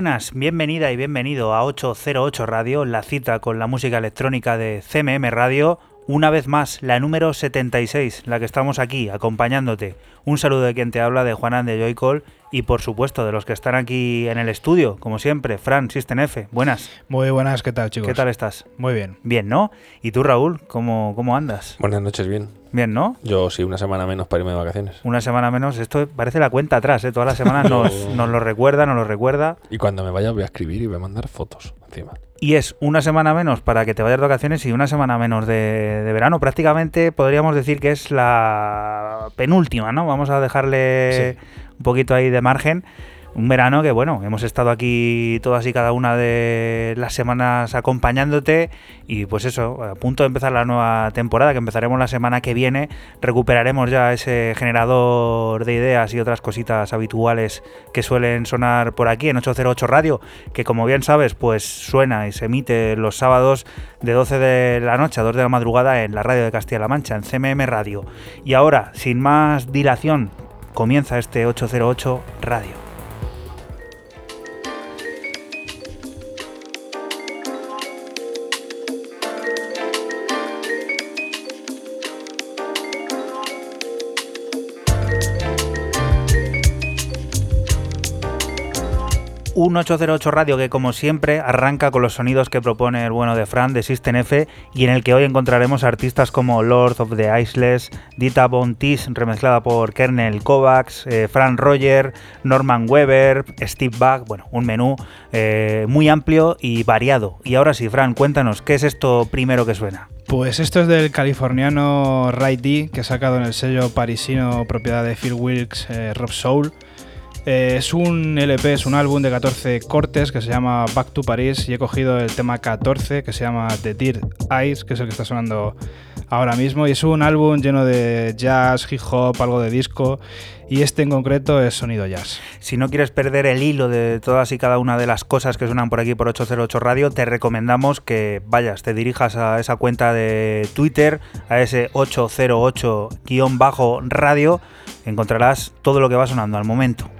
Buenas, bienvenida y bienvenido a 808 Radio, la cita con la música electrónica de CMM Radio. Una vez más, la número 76, la que estamos aquí acompañándote. Un saludo de quien te habla, de Juanan de Joycall y por supuesto de los que están aquí en el estudio, como siempre, Fran, System F. Buenas. Muy buenas, ¿qué tal chicos? ¿Qué tal estás? Muy bien. Bien, ¿no? ¿Y tú, Raúl, cómo, cómo andas? Buenas noches, bien. Bien, ¿no? Yo sí, una semana menos para irme de vacaciones. Una semana menos, esto parece la cuenta atrás, ¿eh? Todas las semanas nos, nos lo recuerda, nos lo recuerda. Y cuando me vaya voy a escribir y voy a mandar fotos encima. Y es una semana menos para que te vayas de vacaciones y una semana menos de, de verano. Prácticamente podríamos decir que es la penúltima, ¿no? Vamos a dejarle un poquito ahí de margen un verano que bueno, hemos estado aquí todas y cada una de las semanas acompañándote y pues eso, a punto de empezar la nueva temporada que empezaremos la semana que viene, recuperaremos ya ese generador de ideas y otras cositas habituales que suelen sonar por aquí en 808 Radio, que como bien sabes, pues suena y se emite los sábados de 12 de la noche a 2 de la madrugada en la radio de Castilla-La Mancha, en CMM Radio. Y ahora, sin más dilación, comienza este 808 Radio. 808 Radio que como siempre arranca con los sonidos que propone el bueno de Fran de System F y en el que hoy encontraremos artistas como Lord of the Iceless, Dita Bontis remezclada por Kernel Kovacs, eh, Fran Roger, Norman Weber, Steve Bach, bueno, un menú eh, muy amplio y variado. Y ahora sí, Fran, cuéntanos, ¿qué es esto primero que suena? Pues esto es del californiano Ray D, que ha sacado en el sello parisino propiedad de Phil Wilkes, eh, Rob Soul. Eh, es un LP, es un álbum de 14 cortes que se llama Back to Paris y he cogido el tema 14 que se llama The Dear Eyes, que es el que está sonando ahora mismo. Y es un álbum lleno de jazz, hip hop, algo de disco y este en concreto es sonido jazz. Si no quieres perder el hilo de todas y cada una de las cosas que suenan por aquí por 808 Radio, te recomendamos que vayas, te dirijas a esa cuenta de Twitter, a ese 808-radio, encontrarás todo lo que va sonando al momento.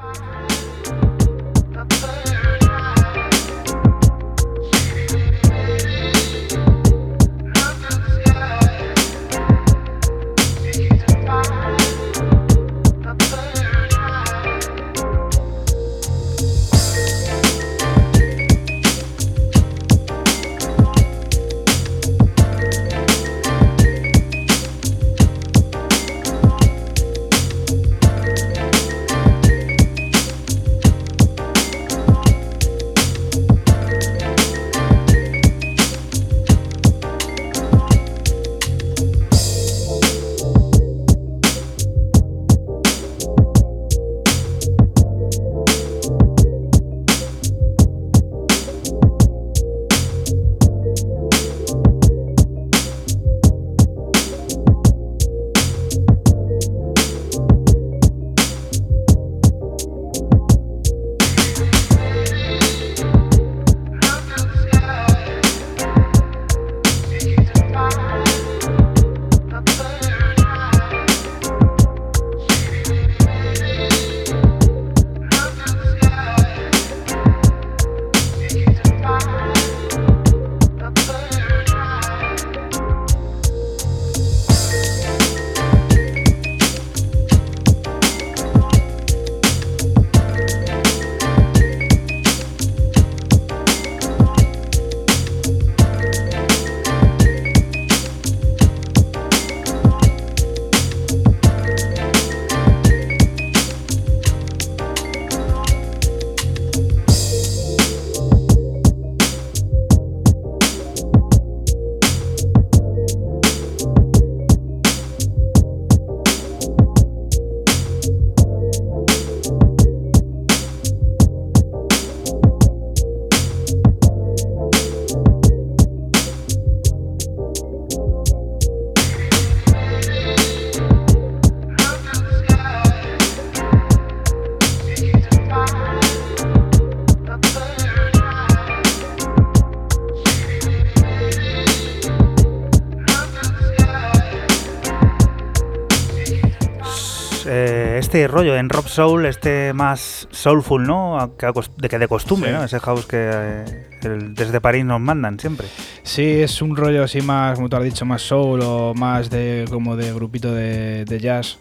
Este rollo en Rob Soul, este más soulful, ¿no? Que De que de costumbre, Sí. ¿no? Ese house que eh, el- desde París nos mandan siempre. Sí, es un rollo así más, como tú has dicho, más soul o más de como de grupito de, de jazz.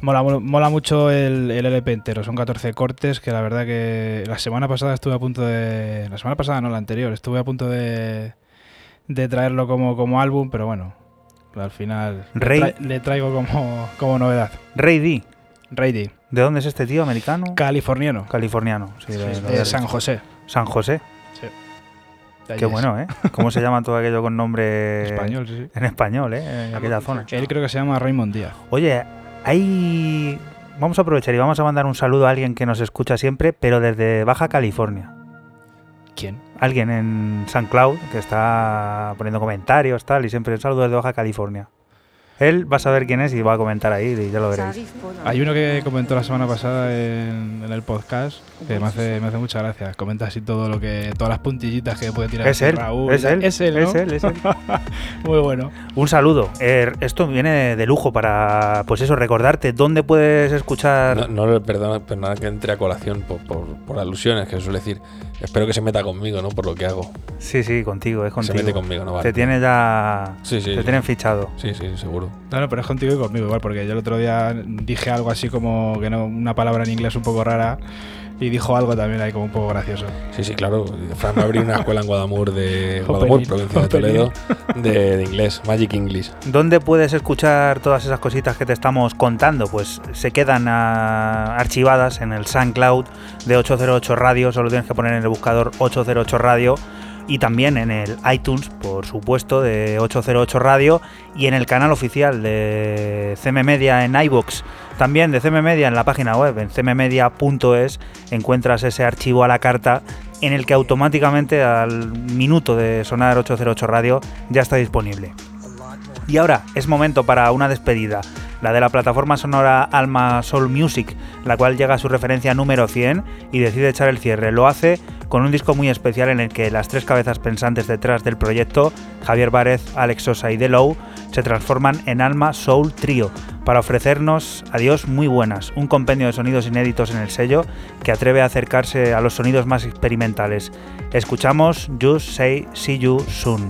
Mola, mola mucho el, el LP entero, son 14 cortes que la verdad que la semana pasada estuve a punto de... La semana pasada, no, la anterior, estuve a punto de, de traerlo como, como álbum, pero bueno, al final Rey- le traigo como, como novedad. Rey D. Rady, ¿De dónde es este tío? ¿Americano? californiano, Californiano. Sí, de- San. José. San José. Allí Qué es. bueno, ¿eh? ¿Cómo se llama todo aquello con nombre Español, sí, sí. en español, ¿eh? En aquella zona. Él creo que se llama Raymond Díaz. Oye, hay... Vamos a aprovechar y vamos a mandar un saludo a alguien que nos escucha siempre, pero desde Baja California. ¿Quién? Alguien en San Cloud que está poniendo comentarios, tal, y siempre un saludo desde Baja California. Él va a saber quién es y va a comentar ahí y ya lo veréis. Hay uno que comentó la semana pasada en, en el podcast que me hace, me hace mucha gracia. Comenta así todo lo que, todas las puntillitas que puede tirar Es él, Raúl. es él, es él, ¿no? es él, es él. Muy bueno. Un saludo. Er, esto viene de lujo para, pues eso, recordarte dónde puedes escuchar. No, no perdona, perdona que entre a colación por, por, por alusiones, que suele decir. Espero que se meta conmigo, ¿no? Por lo que hago. Sí, sí, contigo, es Se contigo. mete conmigo, ¿no? Vale. Te tiene ya. Sí, sí. Te sí. tienen fichado. Sí, sí, seguro. No, no, pero es contigo y conmigo igual, porque yo el otro día dije algo así como que no, una palabra en inglés un poco rara y dijo algo también ahí como un poco gracioso. Sí, sí, claro. Fran va a abrir una escuela en Guadamur de Guadamur, provincia de. Toledo, de, de inglés, Magic English. ¿Dónde puedes escuchar todas esas cositas que te estamos contando? Pues se quedan ah, archivadas en el SoundCloud de 808 Radio, solo tienes que poner en el buscador 808 Radio y también en el iTunes, por supuesto, de 808 Radio y en el canal oficial de CM Media en iVoox. También de CM Media en la página web, en cmmedia.es, encuentras ese archivo a la carta en el que automáticamente al minuto de sonar 808 Radio ya está disponible. Y ahora es momento para una despedida, la de la plataforma sonora Alma Soul Music, la cual llega a su referencia número 100 y decide echar el cierre. Lo hace con un disco muy especial en el que las tres cabezas pensantes detrás del proyecto, Javier Várez, Alex Sosa y Delow, se transforman en Alma Soul Trio para ofrecernos adiós muy buenas, un compendio de sonidos inéditos en el sello que atreve a acercarse a los sonidos más experimentales. Escuchamos Just Say See You Soon.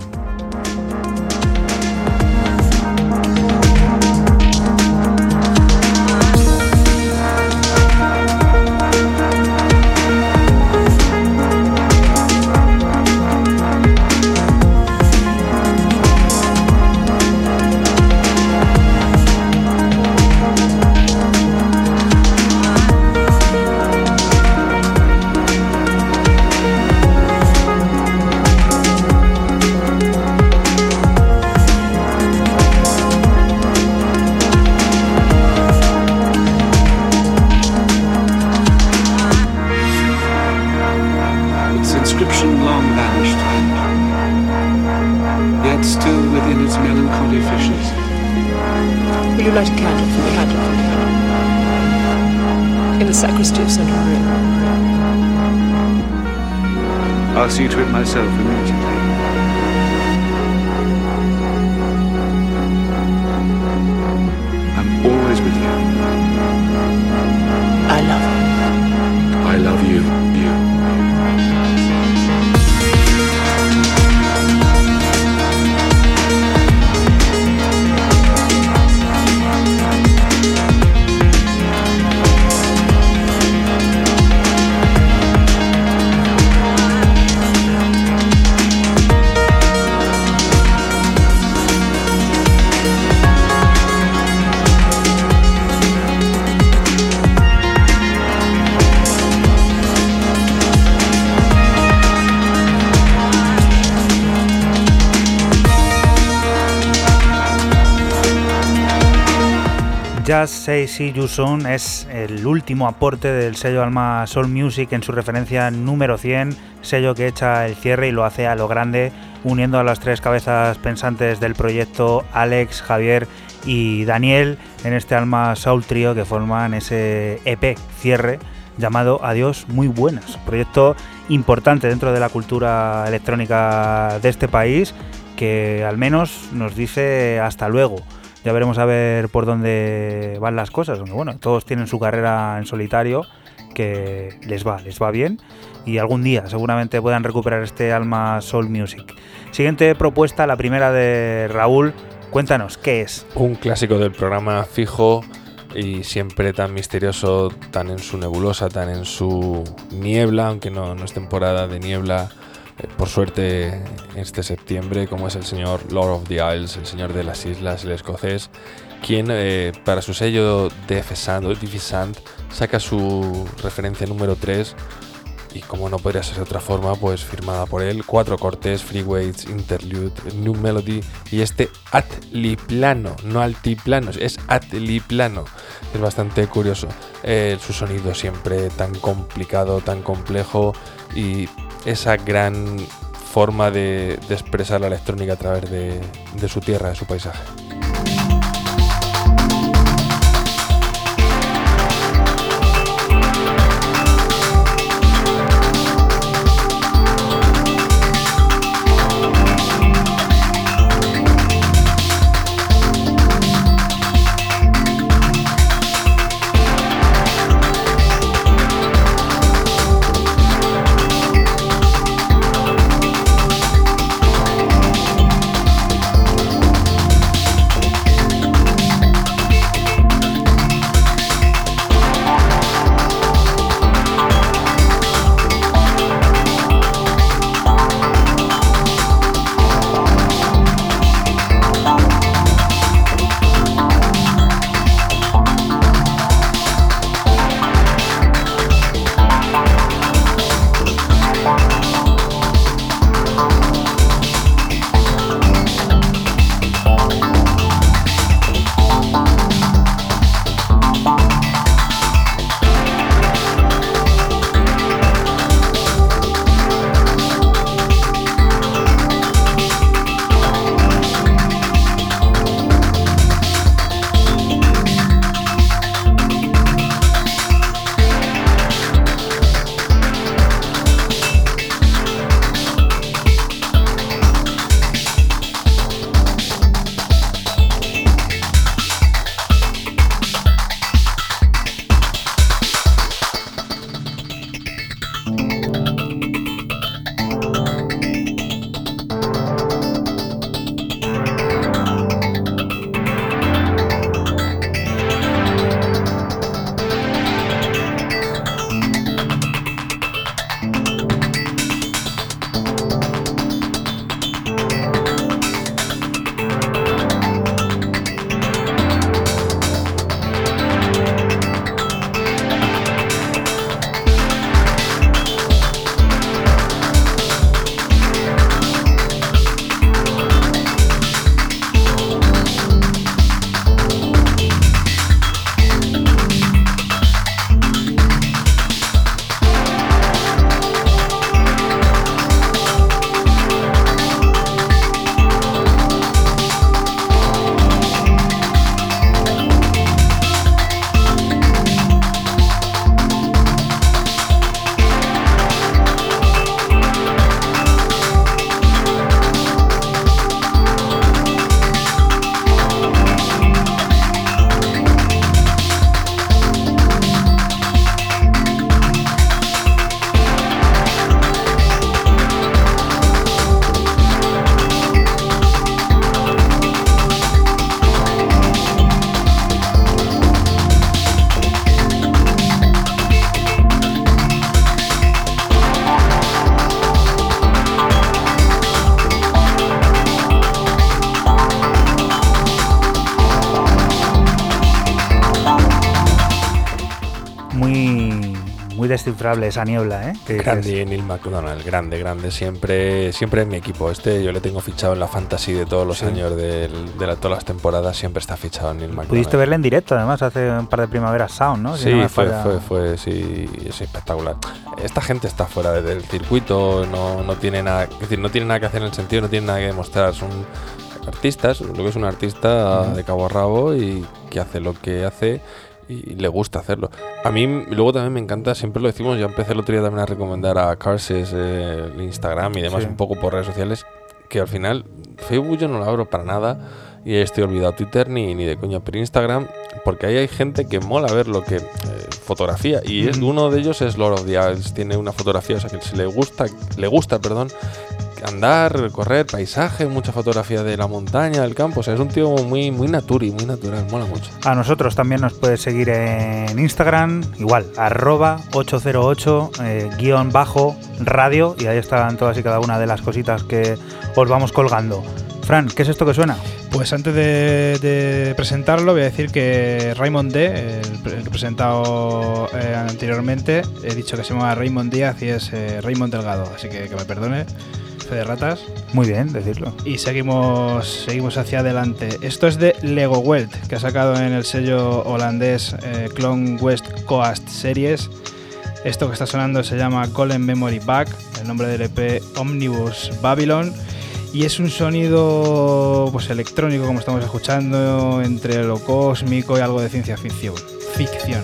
See to it myself Say See es el último aporte del sello Alma Soul Music en su referencia número 100, sello que echa el cierre y lo hace a lo grande, uniendo a las tres cabezas pensantes del proyecto, Alex, Javier y Daniel, en este Alma Soul Trio que forman ese EP cierre llamado Adiós Muy Buenas, proyecto importante dentro de la cultura electrónica de este país que al menos nos dice hasta luego Ya veremos a ver por dónde van las cosas. Bueno, todos tienen su carrera en solitario que les va, les va bien y algún día seguramente puedan recuperar este alma soul music. Siguiente propuesta, la primera de Raúl. Cuéntanos, ¿qué es? Un clásico del programa fijo y siempre tan misterioso, tan en su nebulosa, tan en su niebla, aunque no, es temporada de niebla, por suerte este septiembre, como es el señor Lord of the Isles, el señor de las islas, el escocés, quien eh, para su sello DF Sand saca su referencia número 3 y como no podría ser de otra forma, pues firmada por él, cuatro cortes, Freeways, Interlude, New Melody y este Atliplano, no altiplano, es Atliplano. Es bastante curioso. Eh, su sonido siempre tan complicado, tan complejo y esa gran forma de, expresar la electrónica a través de, de su tierra, de su paisaje. Descifrable esa niebla, ¿eh? Grande Neil McDonald, grande, grande. Siempre, siempre en mi equipo. Este yo le tengo fichado en la fantasy de todos los Sí. años del- de, la- todas las temporadas. Siempre está fichado Neil McDonald. Pudiste verla en directo, además, hace un par de primaveras Sound, ¿no? Si Sí, no fue, falla- fue, fue, sí, es espectacular. Esta gente está fuera del circuito, no, no tiene nada, es decir, no tiene nada que hacer en el sentido, no tiene nada que demostrar. Son artistas, lo que es un artista Ujú. de cabo a rabo y que hace lo que hace y le gusta hacerlo. A mí luego también me encanta, siempre lo decimos, yo empecé el otro día también a recomendar a Carses eh, el Instagram y demás Sí. un poco por redes sociales, que al final Facebook yo no lo abro para nada y estoy olvidado Twitter ni, ni de coña, pero Instagram, porque ahí hay gente que mola ver lo que eh, fotografía y es- uno de ellos es Lord of the Isles, tiene una fotografía, o sea que se le gusta, le gusta, perdón, andar, correr, paisaje, mucha fotografía de la montaña, del campo, o sea, es un tío muy muy naturi, muy natural, mola mucho. A nosotros también nos puedes seguir en Instagram, igual, arroba 808 eh, guion bajo radio, y ahí están todas y cada una de las cositas que os vamos colgando. Fran, ¿qué es esto que suena? Pues antes de, de presentarlo, voy a decir que Raymond D, el que he presentado eh, anteriormente, he dicho que se llama Raymond Díaz y es eh, Raymond Delgado, así que que me perdone, fe de ratas. Muy bien, decirlo. Y seguimos, seguimos hacia adelante. Esto es de Lego Welt, que ha sacado en el sello holandés eh, Clone West Coast Series. Esto que está sonando se llama Golden Memory Back, el nombre del EP Omnibus Babylon. Y es un sonido pues electrónico, como estamos escuchando, entre lo cósmico y algo de ciencia ficción. Ficción.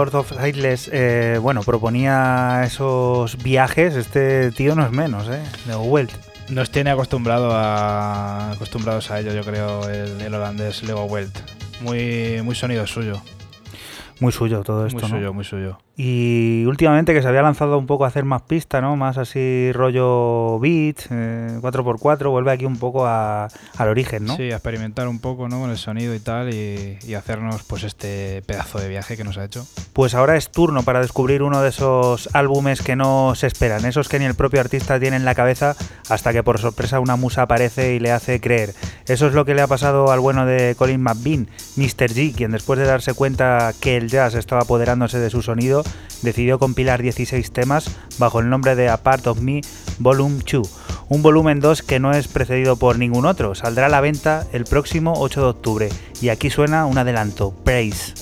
Lord of Isles, eh, bueno, proponía esos viajes, este tío no es menos, ¿eh? De Welt. Nos tiene acostumbrado a, acostumbrados a ello, yo creo, el, el holandés Lego Welt. Muy, muy sonido suyo. Muy suyo todo esto, muy ¿no? suyo, muy suyo. Y últimamente que se había lanzado un poco a hacer más pista, ¿no? Más así rollo beat, eh, 4x4, vuelve aquí un poco a- al origen, ¿no? Sí, a experimentar un poco ¿no? con el sonido y tal y, y hacernos pues este pedazo de viaje que nos ha hecho. Pues ahora es turno para descubrir uno de esos álbumes que no se esperan, esos que ni el propio artista tiene en la cabeza hasta que por sorpresa una musa aparece y le hace creer. Eso es lo que le ha pasado al bueno de Colin McBean, Mr. G, quien después de darse cuenta que el estaba apoderándose de su sonido, decidió compilar 16 temas bajo el nombre de A Part of Me Volume 2, un volumen 2 que no es precedido por ningún otro. Saldrá a la venta el próximo 8 de octubre y aquí suena un adelanto, Praise.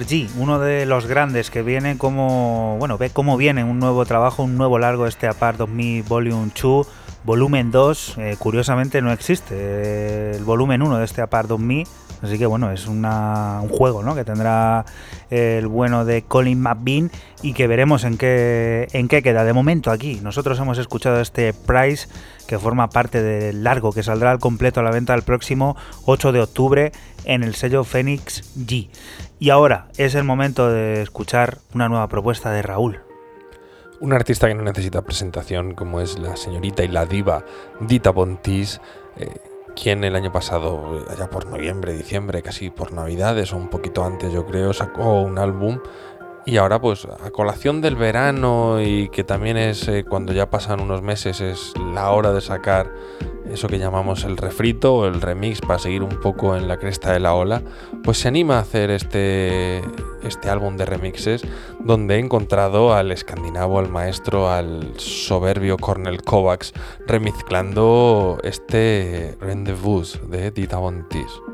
G, uno de los grandes que viene como, bueno, ve cómo viene un nuevo trabajo, un nuevo largo este Apart 2000 Volume 2, volumen 2, eh, curiosamente no existe, eh, el volumen 1 de este Apart 2000, así que bueno, es un juego ¿no? que tendrá el bueno de Colin McBean y que veremos en qué, en qué queda. De momento aquí, nosotros hemos escuchado este Price que forma parte del largo que saldrá al completo a la venta el próximo 8 de octubre en el sello Phoenix G. Y ahora es el momento de escuchar una nueva propuesta de Raúl. Un artista que no necesita presentación, como es la señorita y la diva Dita Bontis, eh, quien el año pasado, eh, allá por noviembre, diciembre, casi por Navidades o un poquito antes, yo creo, sacó un álbum. Y ahora, pues, a colación del verano y que también es eh, cuando ya pasan unos meses, es la hora de sacar eso que llamamos el refrito o el remix para seguir un poco en la cresta de la ola, pues se anima a hacer este, este álbum de remixes donde he encontrado al escandinavo, al maestro, al soberbio Cornel Kovacs remezclando este Rendezvous de Dita Bontis.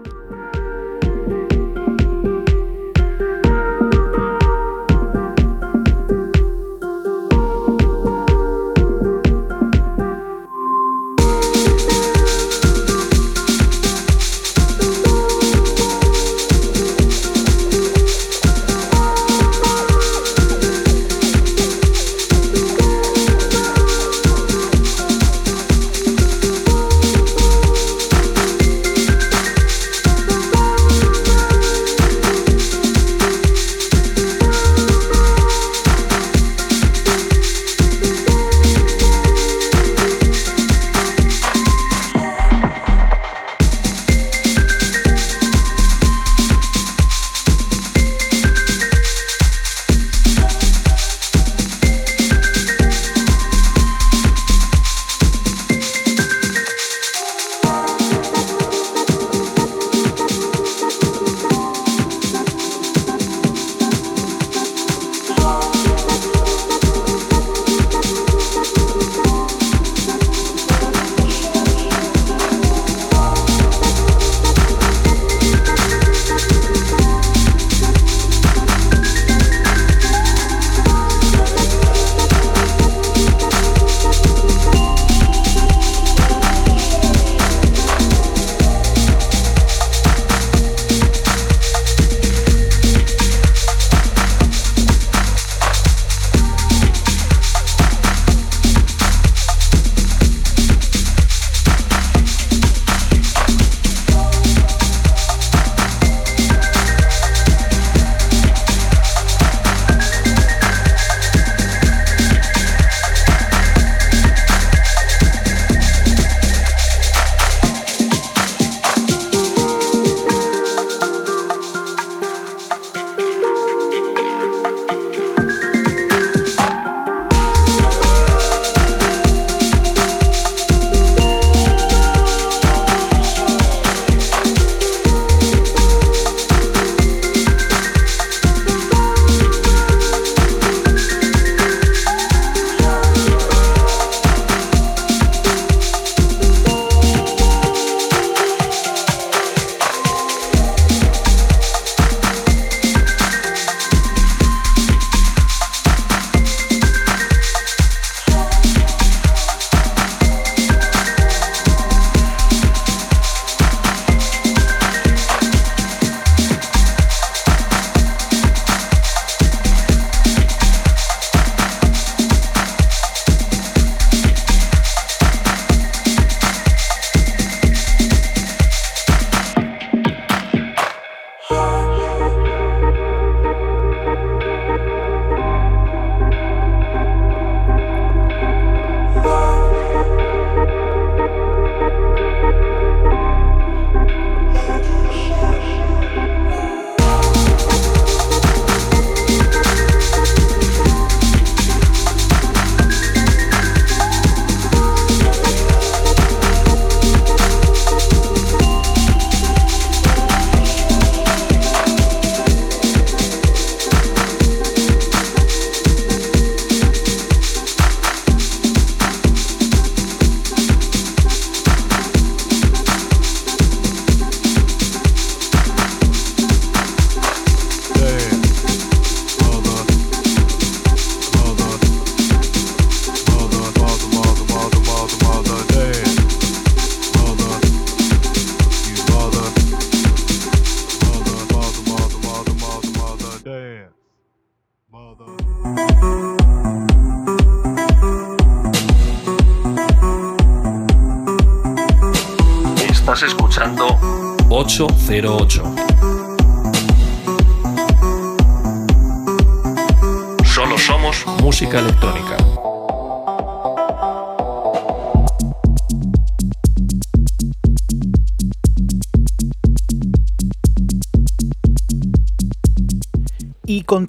808.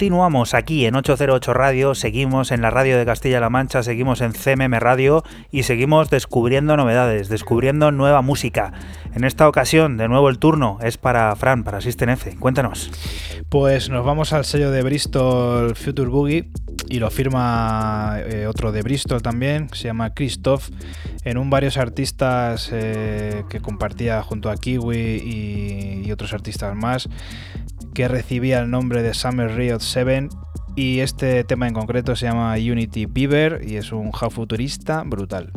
Continuamos aquí en 808 Radio, seguimos en la radio de Castilla-La Mancha, seguimos en CMM Radio y seguimos descubriendo novedades, descubriendo nueva música. En esta ocasión, de nuevo el turno es para Fran, para System F. Cuéntanos. Pues nos vamos al sello de Bristol Future Boogie y lo firma eh, otro de Bristol también, se llama Christoph, en un varios artistas eh, que compartía junto a Kiwi y otros artistas más que recibía el nombre de Summer Riot 7 y este tema en concreto se llama Unity Beaver y es un house futurista brutal.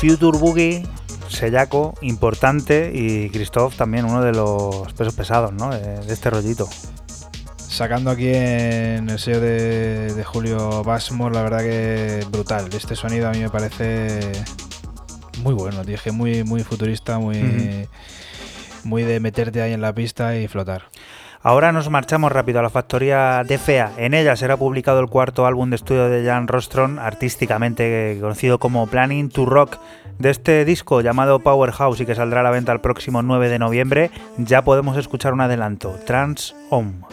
Future Boogie, Sellaco, importante, y Christoph también uno de los pesos pesados ¿no? de, de este rollito. Sacando aquí en el sello de, de Julio Basmore, la verdad que brutal. Este sonido a mí me parece muy bueno, que muy, muy futurista, muy, muy de meterte ahí en la pista y flotar. Ahora nos marchamos rápido a la factoría de Fea. En ella será publicado el cuarto álbum de estudio de Jan Rostron, artísticamente conocido como Planning to Rock. De este disco llamado Powerhouse y que saldrá a la venta el próximo 9 de noviembre, ya podemos escuchar un adelanto, Trans Home.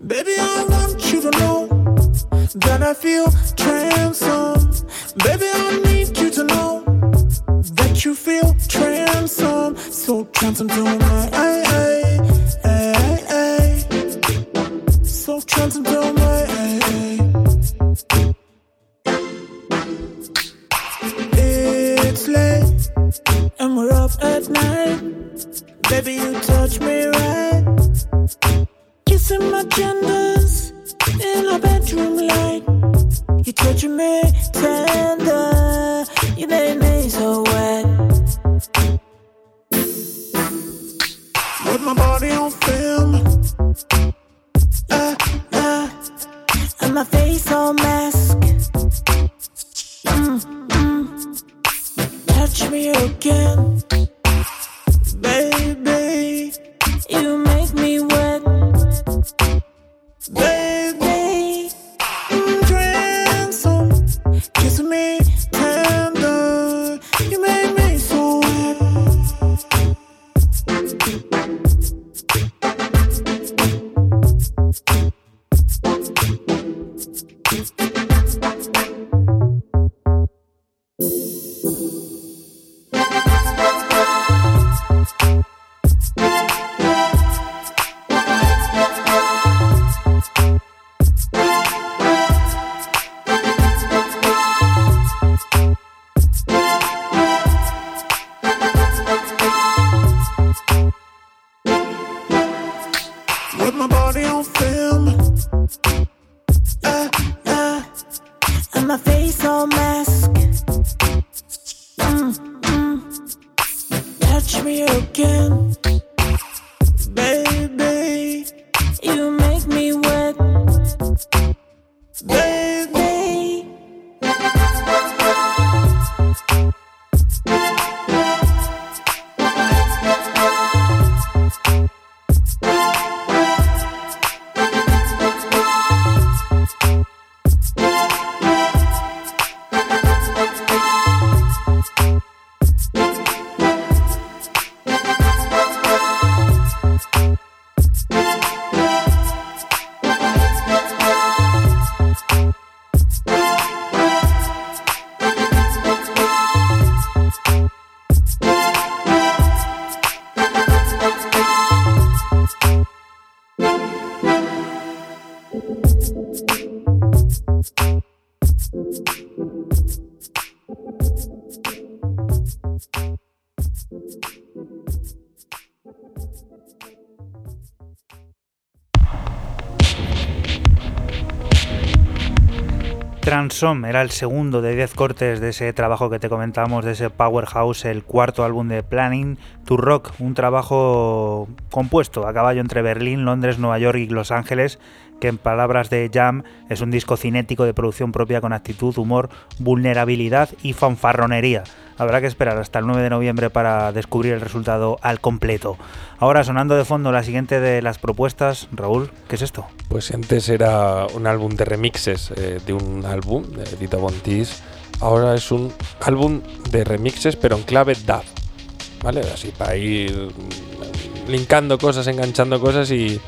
Baby, I want you to know that I feel transformed. Baby, I need you to know that you feel transformed. So transformed to my eye, eye. It's late and we're up at night. Baby, you touch me right. Kissing my genders in our bedroom light. You touching me tender. You made me so wet. With my body on film. And my face all mask. Mm, mm. Touch me again. Baby, you make me wet. Baby, Transom era el segundo de 10 cortes de ese trabajo que te comentamos, de ese Powerhouse, el cuarto álbum de Planning to Rock, un trabajo compuesto a caballo entre Berlín, Londres, Nueva York y Los Ángeles, que en palabras de Jam es un disco cinético de producción propia con actitud, humor, vulnerabilidad y fanfarronería. Habrá que esperar hasta el 9 de noviembre para descubrir el resultado al completo. Ahora sonando de fondo la siguiente de las propuestas, Raúl, ¿qué es esto? Pues antes era un álbum de remixes eh, de un álbum de Dita Bontis. Ahora es un álbum de remixes, pero en clave DAV. ¿Vale? Así para ir linkando cosas, enganchando cosas y,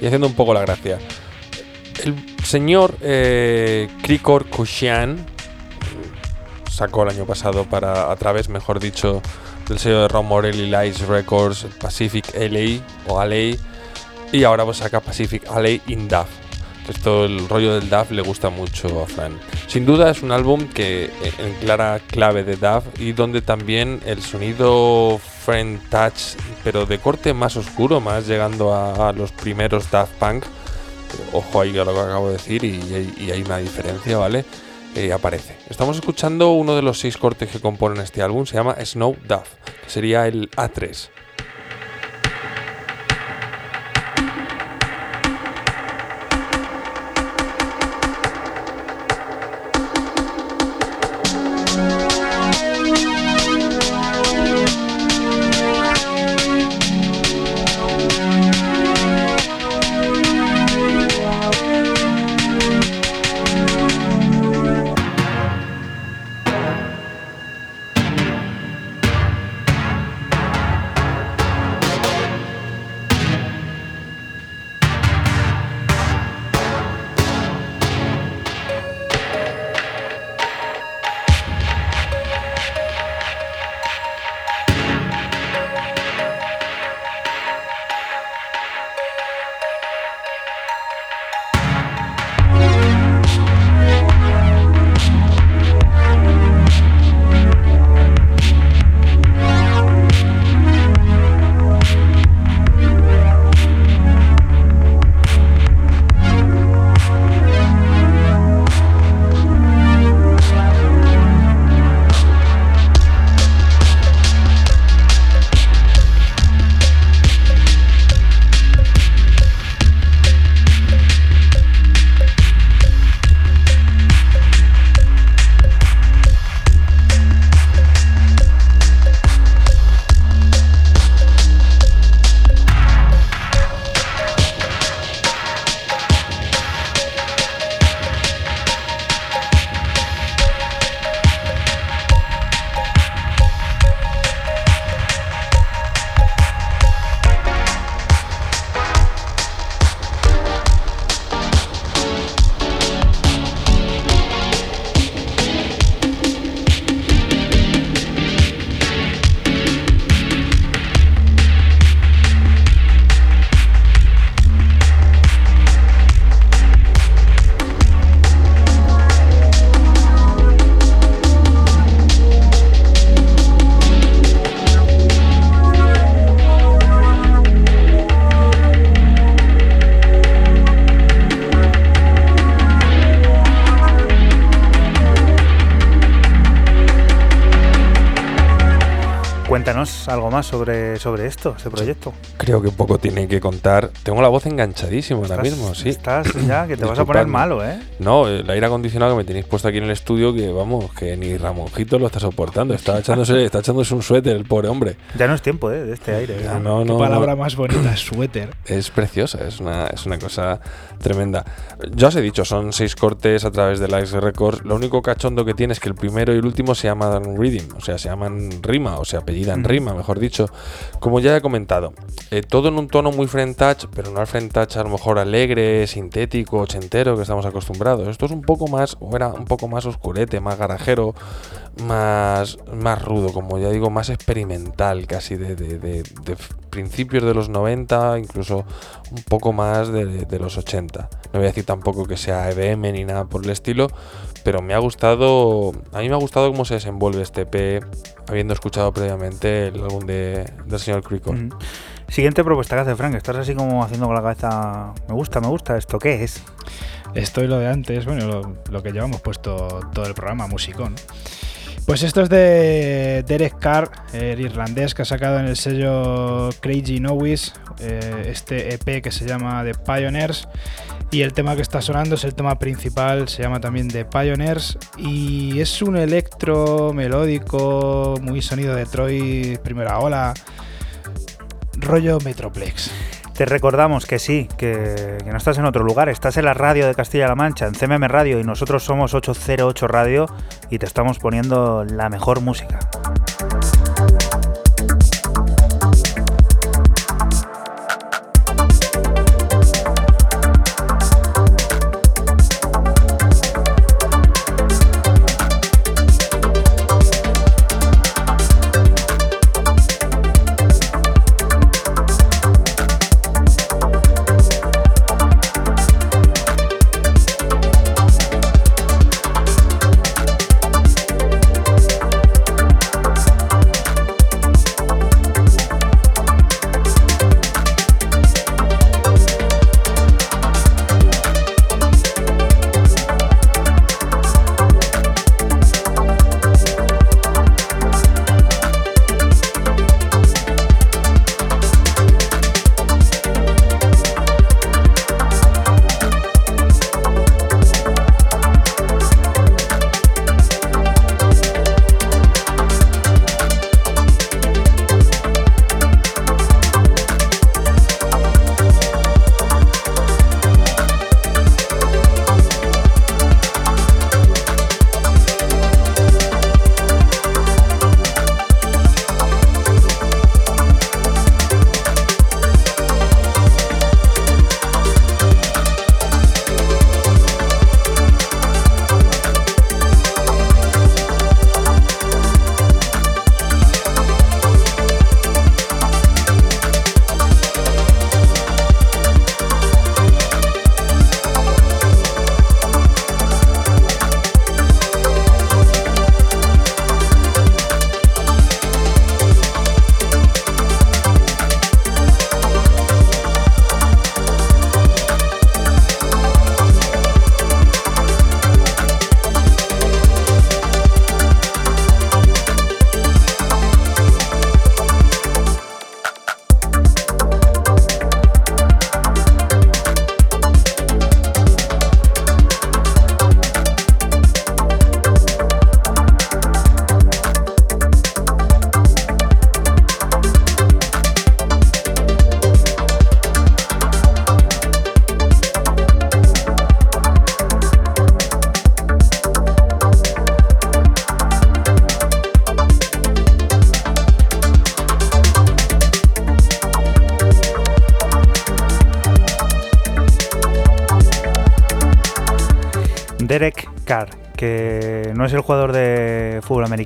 y haciendo un poco la gracia. El señor eh, Krikor sacó el año pasado para a través, mejor dicho, del sello de Ron Morelli Lights Records Pacific LA o LA y ahora pues saca Pacific LA in DAF. Esto, el rollo del DAF le gusta mucho a Fran. Sin duda es un álbum que eh, en clara clave de DAF y donde también el sonido Friend Touch, pero de corte más oscuro, más llegando a, a los primeros Daft Punk. Ojo ahí a lo que acabo de decir y, y- hay una diferencia, ¿vale? Eh, aparece. Estamos escuchando uno de los seis cortes que componen este álbum, se llama Snow Duff, que sería el A3. Algo más sobre, sobre esto, ese proyecto. Creo que poco tiene que contar. Tengo la voz enganchadísima ahora mismo, sí. Estás ya, que te vas a poner malo, ¿eh? No, el aire acondicionado que me tenéis puesto aquí en el estudio, que vamos, que ni Ramonjito lo está soportando. Está echándose, está echándose un suéter el pobre hombre. Ya no es tiempo, ¿eh? De este aire. Ya ¿eh? no, Qué no, palabra no. más bonita, suéter. Es preciosa, es una, es una cosa tremenda. Ya os he dicho, son seis cortes a través de Live Records. Lo único cachondo que tiene es que el primero y el último se llaman Rhythm, o sea, se llaman rima, o se apellidan Ujú. rima, mejor dicho. Como ya he comentado, eh, todo en un tono muy French touch, pero no al French touch a lo mejor alegre, sintético, ochentero que estamos acostumbrados. Esto es un poco más, o era un poco más oscurete, más garajero, más, más rudo, como ya digo, más experimental, casi de, de- de- de principios de los 90, incluso un poco más de, los 80. No voy a decir tampoco que sea EBM ni nada por el estilo, pero me ha gustado, a mí me ha gustado cómo se desenvuelve este EP, habiendo escuchado previamente el álbum de, del señor Crico. Ujú. Siguiente propuesta que hace Frank. Estás así como haciendo con la cabeza. Me gusta, me gusta. ¿Esto qué es? Esto y lo de antes, bueno, lo, lo que llevamos puesto todo el programa, musicón. Pues esto es de Derek Carr, el irlandés que ha sacado en el sello Crazy Noise eh, este EP que se llama The Pioneers. Y el tema que está sonando es el tema principal, se llama también The Pioneers. Y es un electro melódico, muy sonido Detroit, primera ola, rollo Metroplex. Te recordamos que sí, que, que no estás en otro lugar, estás en la radio de Castilla-La Mancha, en CMM Radio, y nosotros somos 808 Radio y te estamos poniendo la mejor música.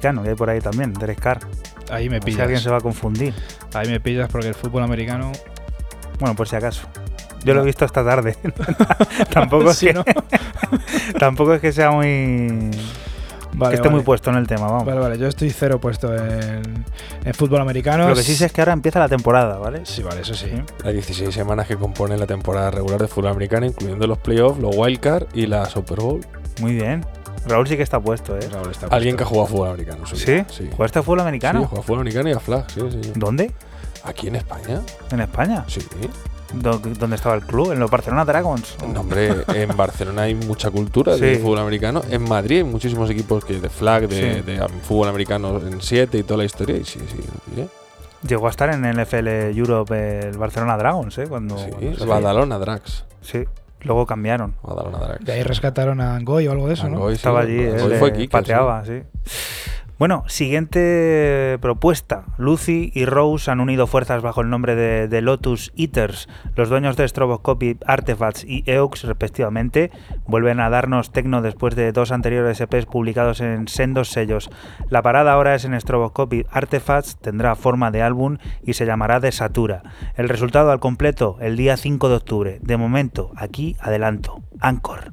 Americano que hay por ahí también, Derek Carr. Ahí me Si alguien pillas. se va a confundir. Ahí me pillas porque el fútbol americano. Bueno, por si acaso. Yo lo he visto esta tarde. tampoco, es que, ¿no? tampoco es que sea muy. Vale, que esté muy puesto en el tema, vamos. Vale, vale, yo estoy cero puesto en, en fútbol americano. Lo que sí sé es que ahora empieza la temporada, ¿vale? Sí, vale, eso sí. Las 16 semanas que componen la temporada regular de fútbol americano, incluyendo los playoffs, los wildcard y la Super Bowl. Muy bien. Raúl sí que está puesto, ¿eh? Raúl está Alguien que ha jugado a fútbol americano. ¿Sí? Sí. ¿Jugaste a fútbol americano? Sí, a fútbol americano y a flag, sí, sí. ¿Dónde? Aquí en España. ¿En España? Sí. ¿Dó- ¿Dónde estaba el club? ¿En los Barcelona Dragons? No, hombre, en Barcelona hay mucha cultura de fútbol americano. En Madrid hay muchísimos equipos que de flag, de, Sí. de, fútbol americano en 7 y toda la historia. Y sí, sí. sí, ¿eh? Llegó a estar en el FL Europe el Barcelona Dragons, ¿eh? Cuando, Sí, cuando se- Badalona Drax. Sí, luego cambiaron. Drax. De ahí rescataron a Angoy o algo de eso, ¿no? Angoy, sí, Estaba allí, él fue eh, pateaba, sí. Bueno, siguiente propuesta. Lucy y Rose han unido fuerzas bajo el nombre de, de Lotus Eaters. Los dueños de Stroboscopy, Artifacts y Eaux, respectivamente, vuelven a darnos tecno después de dos anteriores EPs publicados en sendos sellos. La parada ahora es en Stroboscopy Artifacts, tendrá forma de álbum y se llamará Desatura. El resultado al completo el día 5 de octubre. De momento, aquí adelanto. Anchor.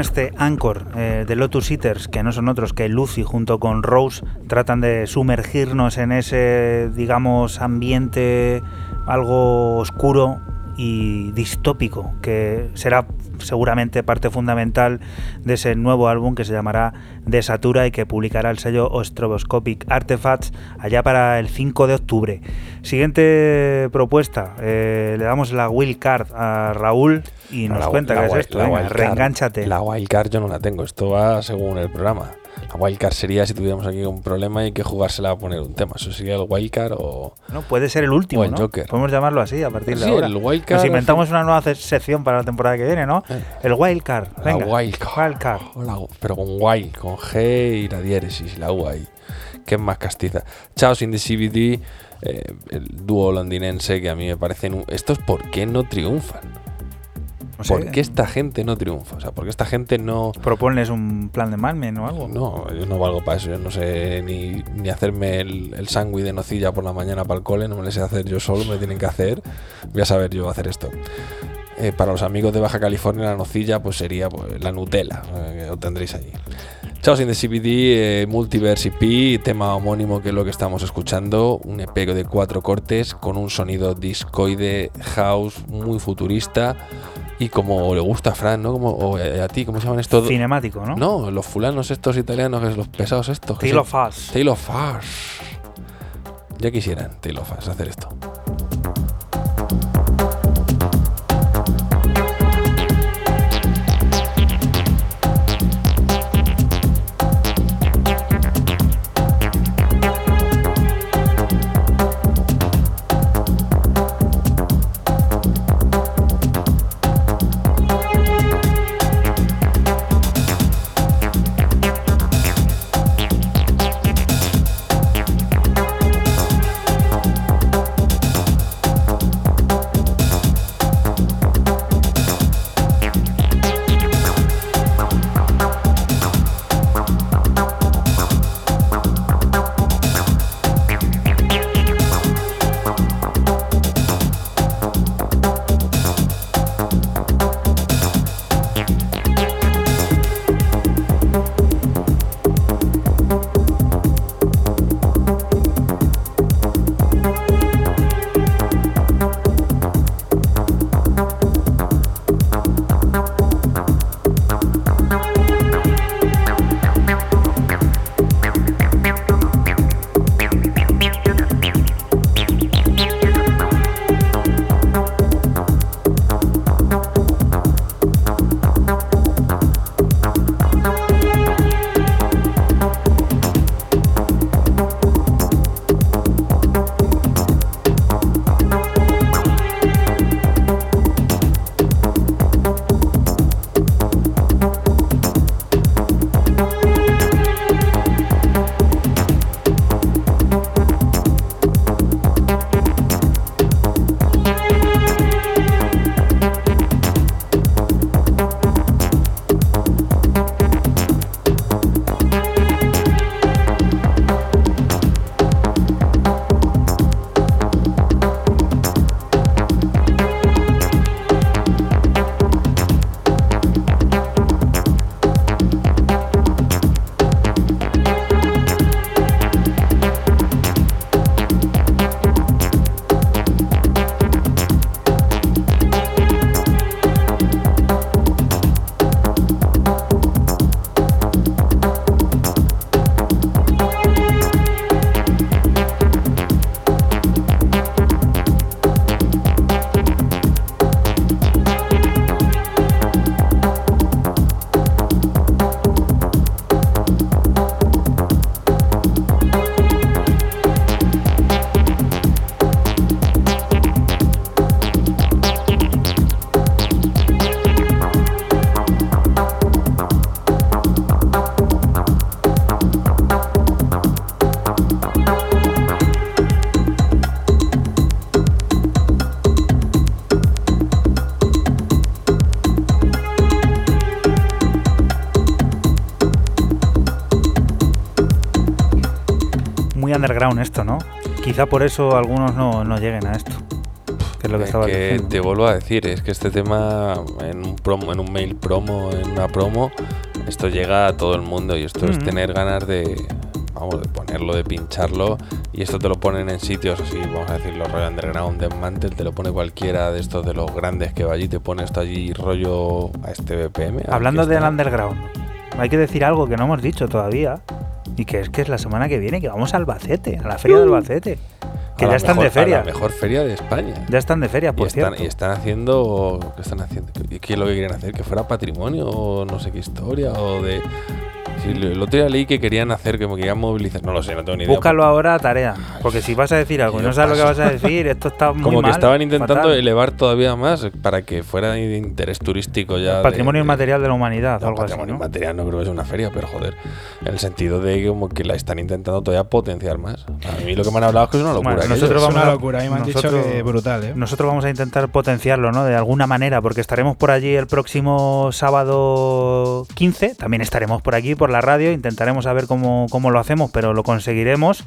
este Anchor eh, de Lotus Eaters, que no son otros que Lucy junto con Rose, tratan de sumergirnos en ese, digamos, ambiente algo oscuro y distópico, que será seguramente parte fundamental de ese nuevo álbum que se llamará Desatura y que publicará el sello Ostroboscopic Artifacts allá para el 5 de octubre. Siguiente propuesta, eh, le damos la Will Card a Raúl y nos La- cuenta la qué es wild- esto. Venga, reengánchate. La wildcard yo no la tengo, esto va según el programa. La wildcard sería si tuviéramos aquí un problema y hay que jugársela a poner un tema. Eso sería el wildcard o. No, puede ser el último, O el ¿no? Joker. Podemos llamarlo así a partir de Sí, ahora. el wildcard, Nos inventamos una nueva sección para la temporada que viene, ¿no? Eh. El wildcard. La Venga. wildcard. Wildcard. O la- pero con wild, con G y la diéresis la U ahí. Que es más castiza. Chaos in the CBD, eh, el dúo londinense que a mí me parecen. un- Estos, ¿por qué no triunfan? No sé, ¿Por qué esta gente no triunfa? O sea, ¿por qué esta gente no. Proponles un plan de Malmen o algo. No, yo no valgo para eso. Yo no sé ni, ni hacerme el, el sándwich de nocilla por la mañana para el cole. No me lo sé hacer yo solo, me lo tienen que hacer. Voy a saber yo hacer esto. Eh, para los amigos de Baja California, la nocilla pues sería pues, la Nutella, eh, que lo tendréis allí. Chaos in the CBD, eh, Multiverse EP, tema homónimo que es lo que estamos escuchando, un EP de cuatro cortes con un sonido discoide, house, muy futurista y como le gusta a Fran, ¿no? Como, o a ti, ¿cómo se llaman estos? Cinemático, ¿no? No, los fulanos estos italianos, los pesados estos. Us. Tale of Us. Ya quisieran Tale of Us hacer esto. Underground esto, ¿no? Quizá por eso algunos no, no lleguen a esto. Que es lo que Es estaba que diciendo. te vuelvo a decir, es que este tema en un promo, en un mail promo, en una promo, esto llega a todo el mundo y esto es Mm. tener ganas de, vamos, de ponerlo, de pincharlo y esto te lo ponen en sitios así, vamos a decirlo, rollo underground, de Mantle, te lo pone cualquiera de estos de los grandes que va allí, te pone esto allí rollo a este BPM. Hablando del underground, hay que decir algo que no hemos dicho todavía. Y que es que es la semana que viene que vamos a Albacete, a la feria de Albacete. Que ya están mejor- de feria. A la mejor feria de España. Ya están de feria, Y por están, cierto. y están haciendo. ¿Qué están haciendo? ¿Qué es lo que quieren hacer? ¿Que fuera patrimonio o no sé qué historia? O de. Sí, el otro día leí que querían hacer, que querían movilizar. No lo sé, no tengo ni idea. Búscalo ahora, tarea. Porque si vas a decir algo y no sabes lo que vas a decir, esto está muy Como que mal, estaban intentando fatal. elevar todavía más para que fuera de interés turístico ya. de- Patrimonio de- inmaterial de la humanidad, No, algo así. patrimonio ¿no? inmaterial no creo que sea una feria, pero joder. En el sentido de como que la están intentando todavía potenciar más. A mí lo que me han hablado es que es una locura. Bueno, nosotros Es vamos una a- locura, a mí me han dicho nosotros- que brutal, ¿eh? Nosotros vamos a intentar potenciarlo, ¿no? De alguna manera, porque estaremos por allí el próximo sábado 15. También estaremos por aquí, por la radio. Intentaremos saber cómo, cómo lo hacemos, pero lo conseguiremos.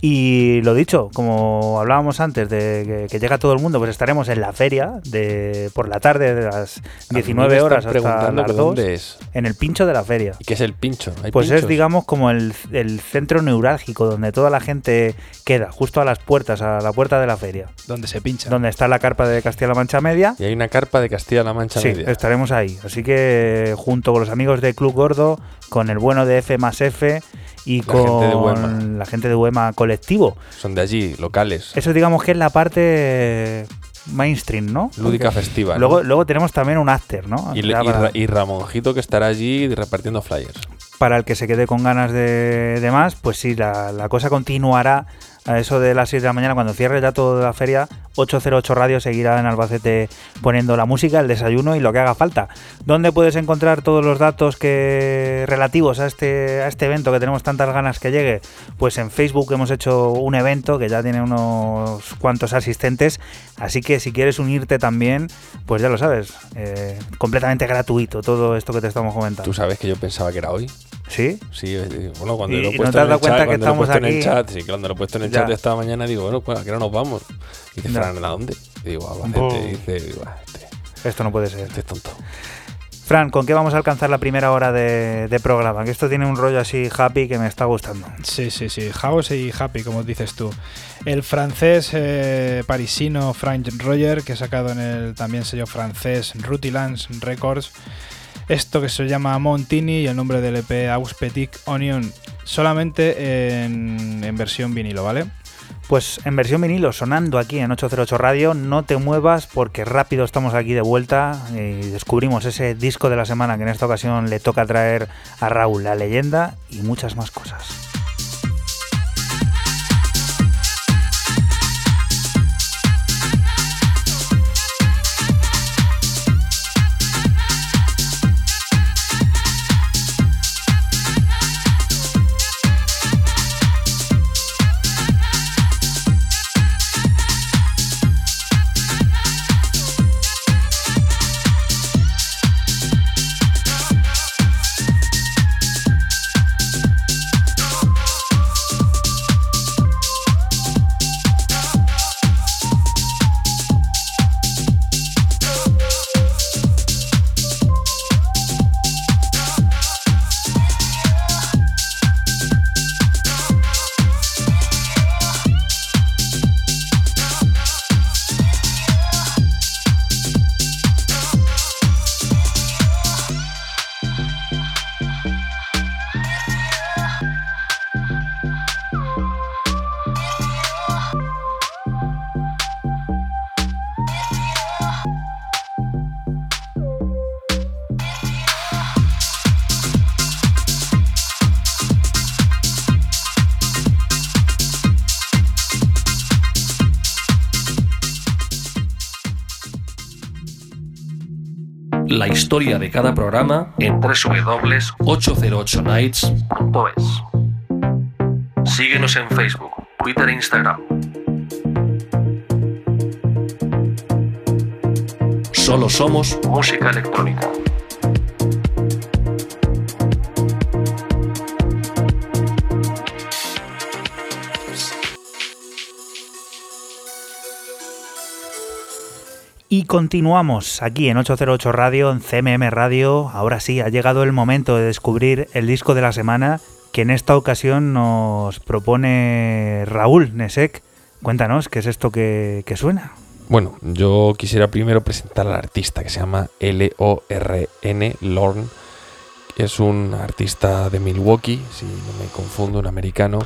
Y lo dicho, como hablábamos antes de que, que llega todo el mundo, pues estaremos en la feria de por la tarde de las A mí me 19 están horas hasta preguntando las que 2 dónde es. en el pincho de la feria. ¿Y qué es el pincho? ¿Hay Pues es, digamos, como el, el centro neurálgico donde toda la gente queda, justo a las puertas, a la puerta de la feria, Donde se pincha. donde está la carpa de Castilla-La Mancha Media. Y hay una carpa de Castilla-La Mancha Sí, Media. estaremos ahí. Así que junto con los amigos de Club Gordo, con el bueno de F más F y La con gente de Huema. la gente de Huema colectivo. Son de allí, locales. Eso digamos que es la parte mainstream, ¿no? Lúdica Porque festiva. ¿no? Luego, luego tenemos también un after, ¿no? y, Ya y para, Ra- y Ramonjito que estará allí repartiendo flyers. para el que se quede con ganas de, de más, pues sí, la, la cosa continuará a eso de las 6 de la mañana, cuando cierre ya toda la feria, 808 Radio seguirá en Albacete poniendo la música, el desayuno y lo que haga falta. ¿Dónde puedes encontrar todos los datos que relativos a este, a este evento que tenemos tantas ganas que llegue? Pues en Facebook hemos hecho un evento que ya tiene unos cuantos asistentes, así que si quieres unirte también, pues ya lo sabes, eh, completamente gratuito todo esto que te estamos comentando. Tú sabes que yo pensaba que era hoy. ¿Sí? Sí, eh, bueno, cuando lo he no puesto en dado el cuenta chat, que cuando lo he estamos puesto en el aquí. chat, sí, cuando lo he puesto en el Ya. chat esta mañana digo, bueno, pues ¿a qué hora nos vamos? Y dice, Ya. Fran, ¿a dónde? Y digo, a. Albacete. Y dice, digo, "Ah, este, Esto no puede ser. este es tonto. Fran, ¿con qué vamos a alcanzar la primera hora de, de programa? Que esto tiene un rollo así happy que me está gustando. Sí, sí, sí. House y Happy, como dices tú. El francés eh, parisino Frank Roger, que ha sacado en el también sello francés Rutilance Records. Esto que se llama Montini y el nombre del EP Aux Petit Onion. Solamente en, en versión vinilo, ¿vale? Pues en versión vinilo, sonando aquí en 808 Radio, no te muevas porque rápido estamos aquí de vuelta y descubrimos ese disco de la semana que en esta ocasión le toca traer a Raúl, la leyenda y muchas más cosas. Historia de cada programa en www.808nights.es. Síguenos en Facebook, Twitter e Instagram. Solo somos música electrónica. Y continuamos aquí en 808 Radio, en CMM Radio. Ahora sí, ha llegado el momento de descubrir el disco de la semana que en esta ocasión nos propone Raúl Nesek. Cuéntanos, ¿qué es esto que, que suena? Bueno, yo quisiera primero presentar al artista que se llama L-O-R-N, Lorne. que Es un artista de Milwaukee, si no me confundo, un americano.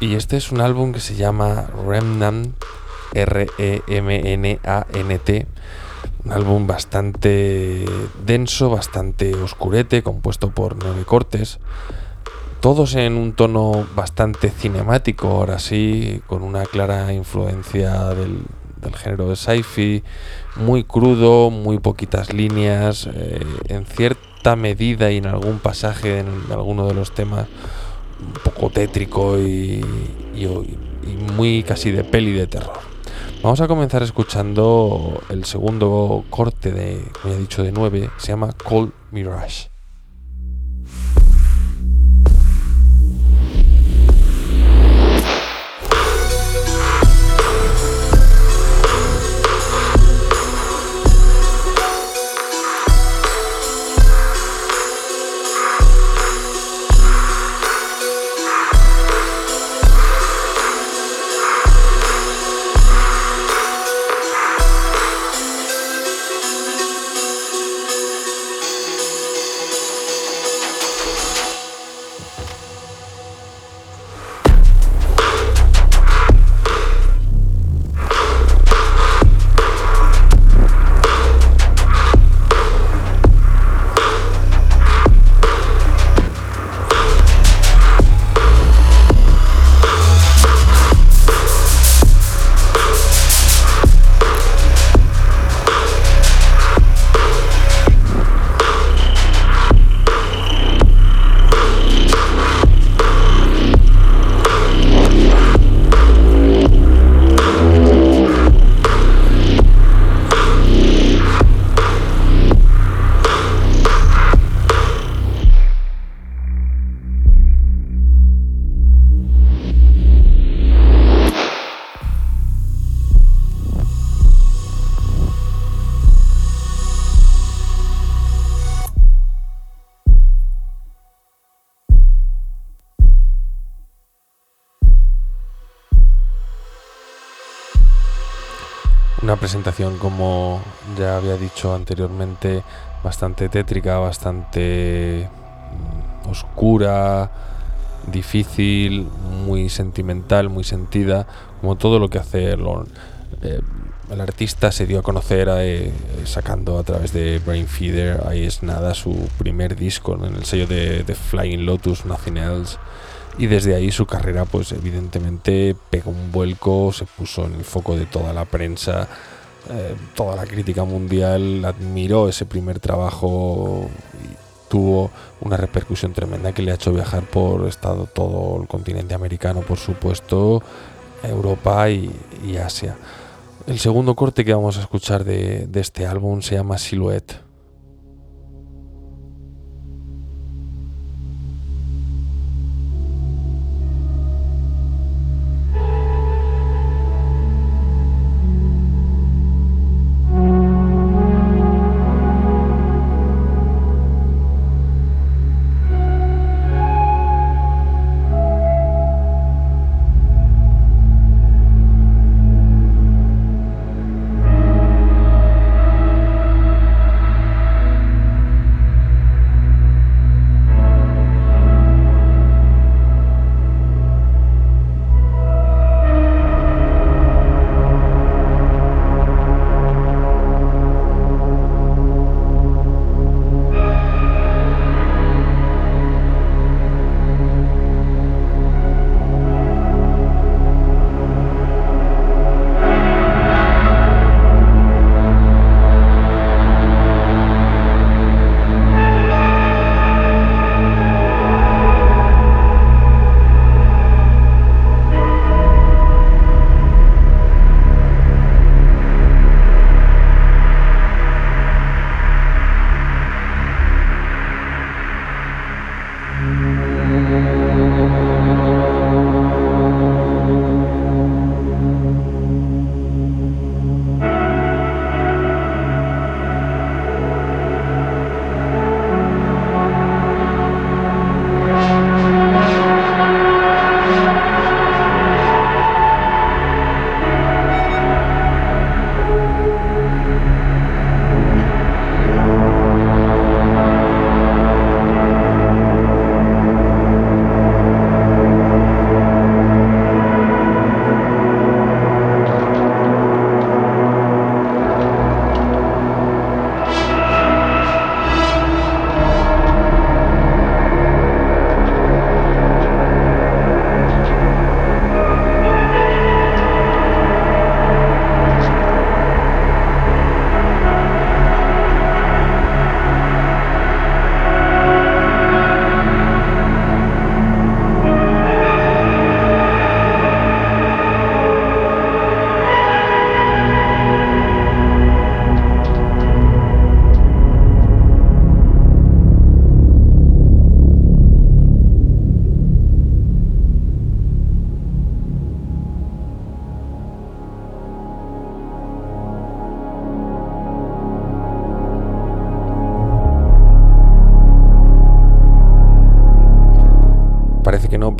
Y este es un álbum que se llama Remnant, R-E-M-N-A-N-T. Un álbum bastante denso, bastante oscurete, compuesto por nueve cortes. Todos en un tono bastante cinemático, ahora sí, con una clara influencia del, género de sci-fi, muy crudo, muy poquitas líneas, eh, en cierta medida y en algún pasaje, en alguno de los temas, un poco tétrico y- y muy casi de peli de terror. Vamos a comenzar escuchando el segundo corte de, como ya he dicho, de 9, se llama Cold Mirage. Presentación, como ya había dicho anteriormente, bastante tétrica, bastante mm, oscura, difícil, muy sentimental, muy sentida, como todo lo que hace Lorne. Eh, el artista se dio a conocer eh, sacando a través de Brain Feeder, ahí es nada, su primer disco en el sello de, de Flying Lotus, Nothing Else. Y desde ahí su carrera, pues evidentemente pegó un vuelco, se puso en el foco de toda la prensa, eh, toda la crítica mundial admiró ese primer trabajo y tuvo una repercusión tremenda que le ha hecho viajar por estado todo el continente americano, por supuesto, Europa y, Asia. El segundo corte que vamos a escuchar de, de este álbum se llama Silhouette.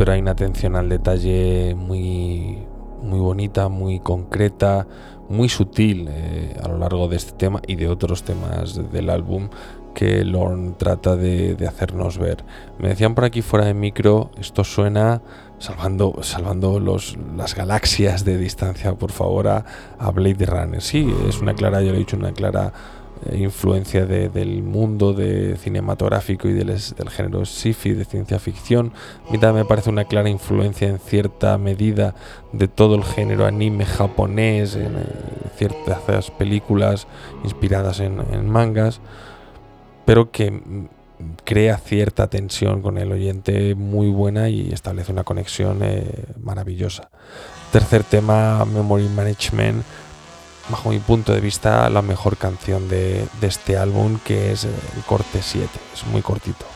Pero hay una atención al detalle muy, muy bonita, muy concreta, muy sutil eh, a lo largo de este tema y de otros temas del álbum que Lorne trata de, hacernos ver. Me decían por aquí fuera de micro, esto suena salvando, salvando los, las galaxias de distancia, por favor, a, a Blade Runner. Sí, es una clara, yo lo he dicho, una clara influencia de- del mundo cinematográfico y del, género sci-fi, de ciencia ficción. A mí también me parece una clara influencia en cierta medida de todo el género anime japonés, en eh, ciertas películas inspiradas en, en mangas, pero que mm, crea cierta tensión con el oyente muy buena y establece una conexión eh, maravillosa. Tercer tema, Memory Management bajo mi punto de vista, la mejor canción de, este álbum, que es eh, el corte 7. Es muy cortito.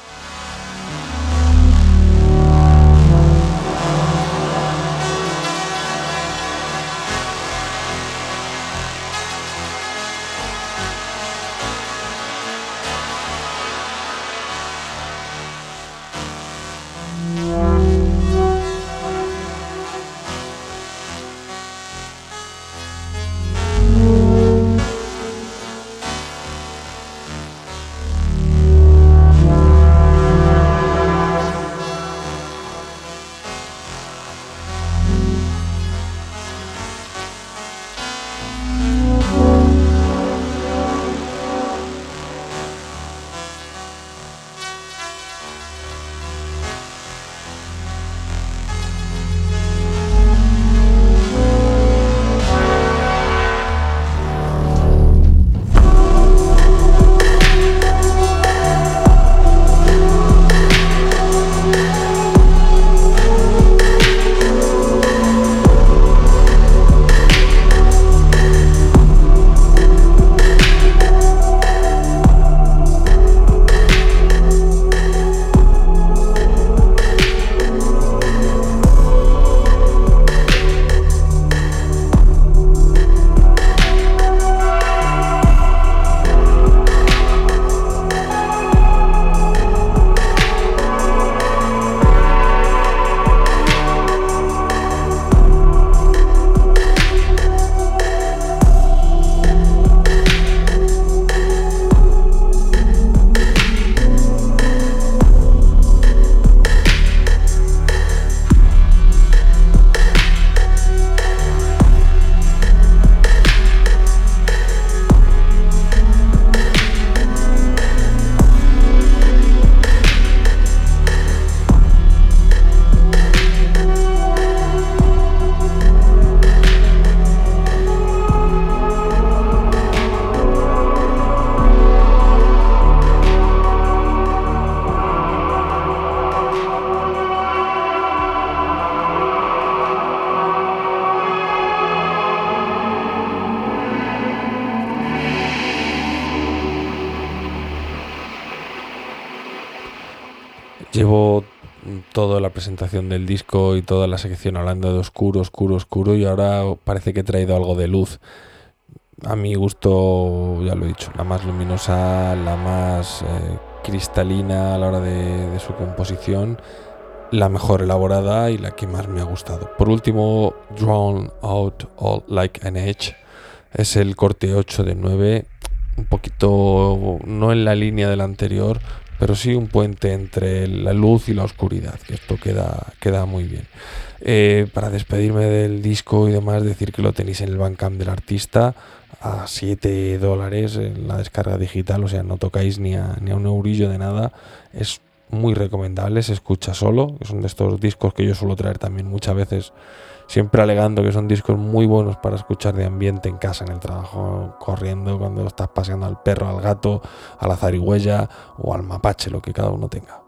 Presentación del disco y toda la sección hablando de oscuro, oscuro, oscuro y ahora parece que he traído algo de luz. A mi gusto, ya lo he dicho, la más luminosa, la más eh, cristalina a la hora de, su composición, la mejor elaborada y la que más me ha gustado. Por último, Drawn Out All Like an Edge es el corte 8 de 9, un poquito no en la línea del anterior, pero sí un puente entre la luz y la oscuridad, que esto queda, queda muy bien. Eh, para despedirme del disco y demás, decir que lo tenéis en el Bandcamp del artista a 7 dólares en la descarga digital, o sea, no tocáis ni a, ni a un eurillo de nada. Es muy recomendable, se escucha solo, son de estos discos que yo suelo traer también muchas veces siempre alegando que son discos muy buenos para escuchar de ambiente en casa, en el trabajo, corriendo, cuando estás paseando al perro, al gato, a la zarigüeya o al mapache, lo que cada uno tenga.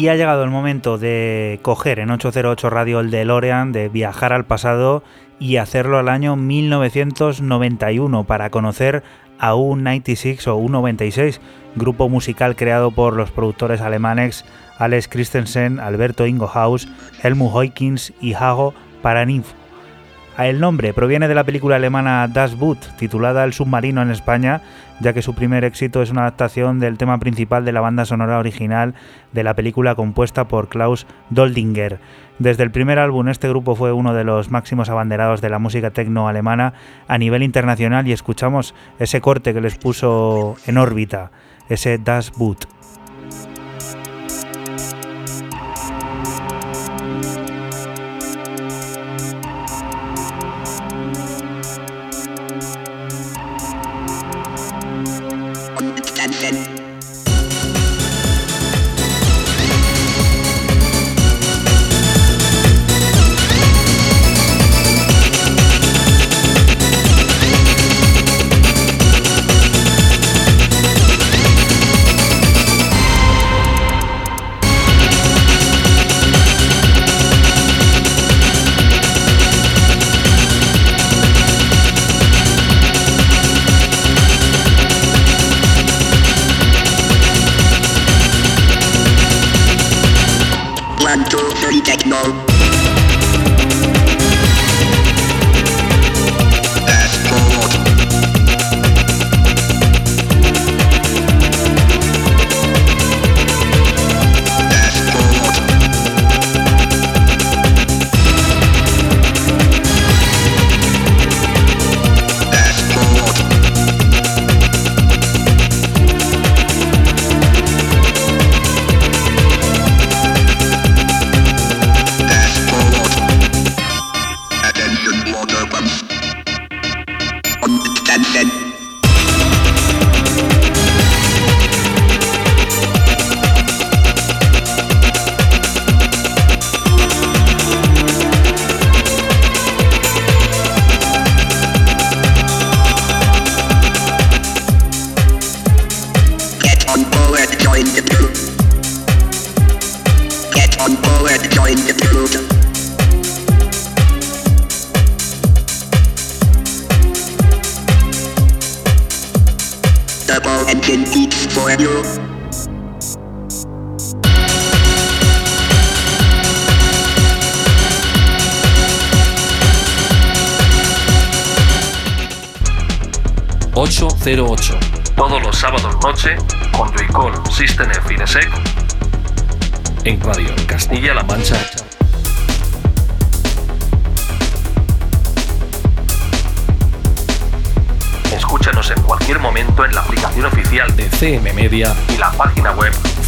Y ha llegado el momento de coger en 808 Radio el DeLorean, de viajar al pasado y hacerlo al año 1991 para conocer a U96 o U96, grupo musical creado por los productores alemanes Alex Christensen, Alberto Ingohaus, Helmut Hoykins y Hago Paraninfo. El nombre proviene de la película alemana Das Boot, titulada El submarino en España, ya que su primer éxito es una adaptación del tema principal de la banda sonora original de la película compuesta por Klaus Doldinger. Desde el primer álbum este grupo fue uno de los máximos abanderados de la música tecno alemana a nivel internacional y escuchamos ese corte que les puso en órbita, ese Das Boot.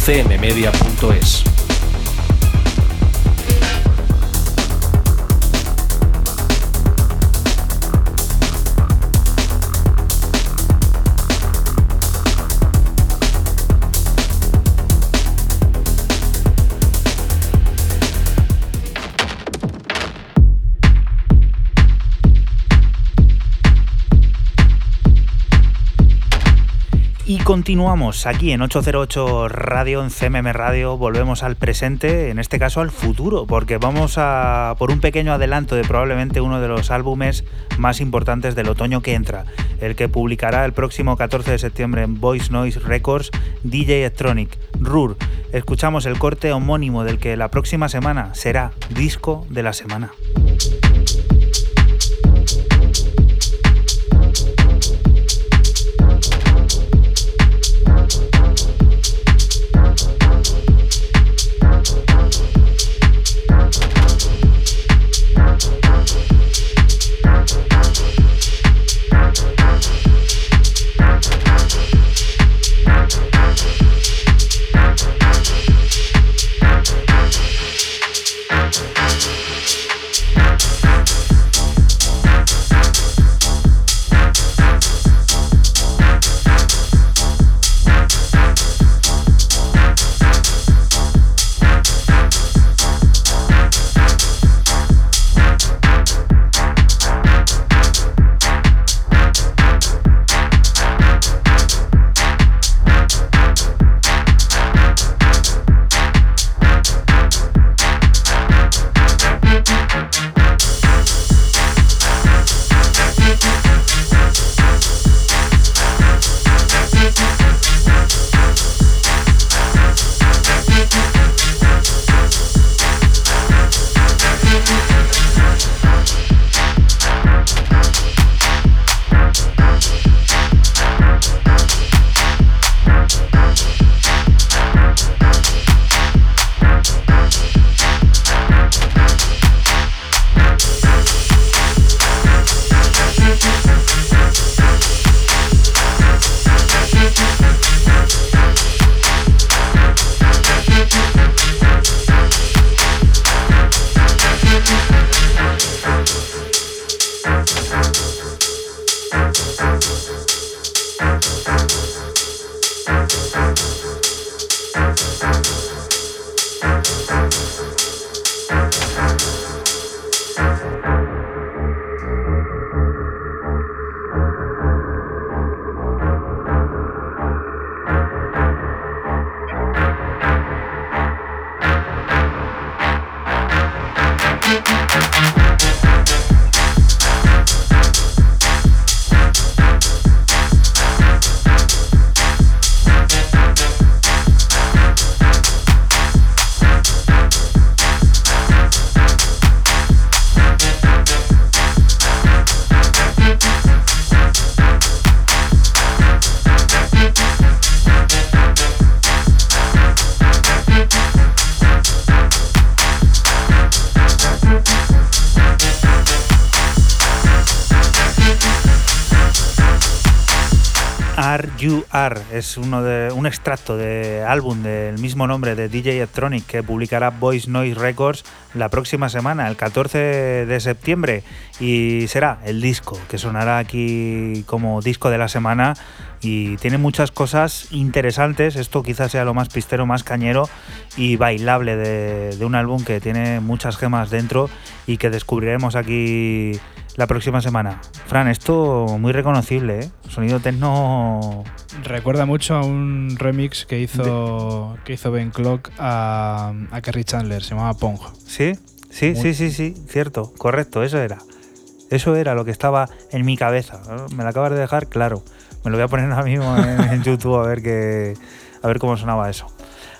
Web continuamos aquí en 808 Radio, en CMM Radio, volvemos al presente, en este caso al futuro, porque vamos a por un pequeño adelanto de probablemente uno de los álbumes más importantes del otoño que entra, el que publicará el próximo 14 de septiembre en Voice Noise Records DJ Electronic, RUR. Escuchamos el corte homónimo del que la próxima semana será disco de la semana. Es uno de, un extracto de álbum del mismo nombre de DJ Electronic que publicará Voice Noise Records la próxima semana, el 14 de septiembre, y será el disco que sonará aquí como disco de la semana y tiene muchas cosas interesantes. Esto quizás sea lo más pistero, más cañero y bailable de un álbum que tiene muchas gemas dentro y que descubriremos aquí la próxima semana. Fran, esto muy reconocible, ¿eh? Sonido techno. Recuerda mucho a un remix que hizo, que hizo Ben Clock a, a Kerry Chandler, se llamaba Pong. Sí, sí, sí, sí, sí, cierto, correcto, eso era. Eso era lo que estaba en mi cabeza. Me lo acabas de dejar claro. Me lo voy a poner ahora mismo en, en YouTube a ver qué, a ver cómo sonaba eso.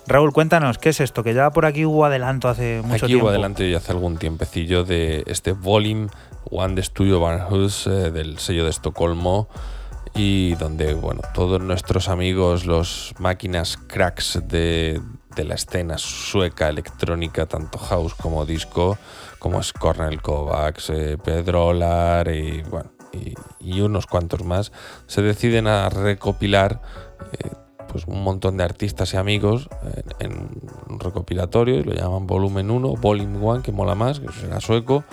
Raúl, cuéntanos, ¿qué es esto? Que ya por aquí hubo adelanto hace mucho Aquí tiempo. hubo adelante ya hace algún tiempecillo de este Volume One de Studio Barnhus eh, del sello de Estocolmo y donde bueno todos nuestros amigos los máquinas cracks de, de la escena sueca electrónica tanto house como disco como es Cornel Kovacs, eh, Pedro Lar y bueno y, y unos cuantos más se deciden a recopilar eh, pues un montón de artistas y amigos en, en un recopilatorio y lo llaman volumen 1, volume 1, que mola más, que será sueco,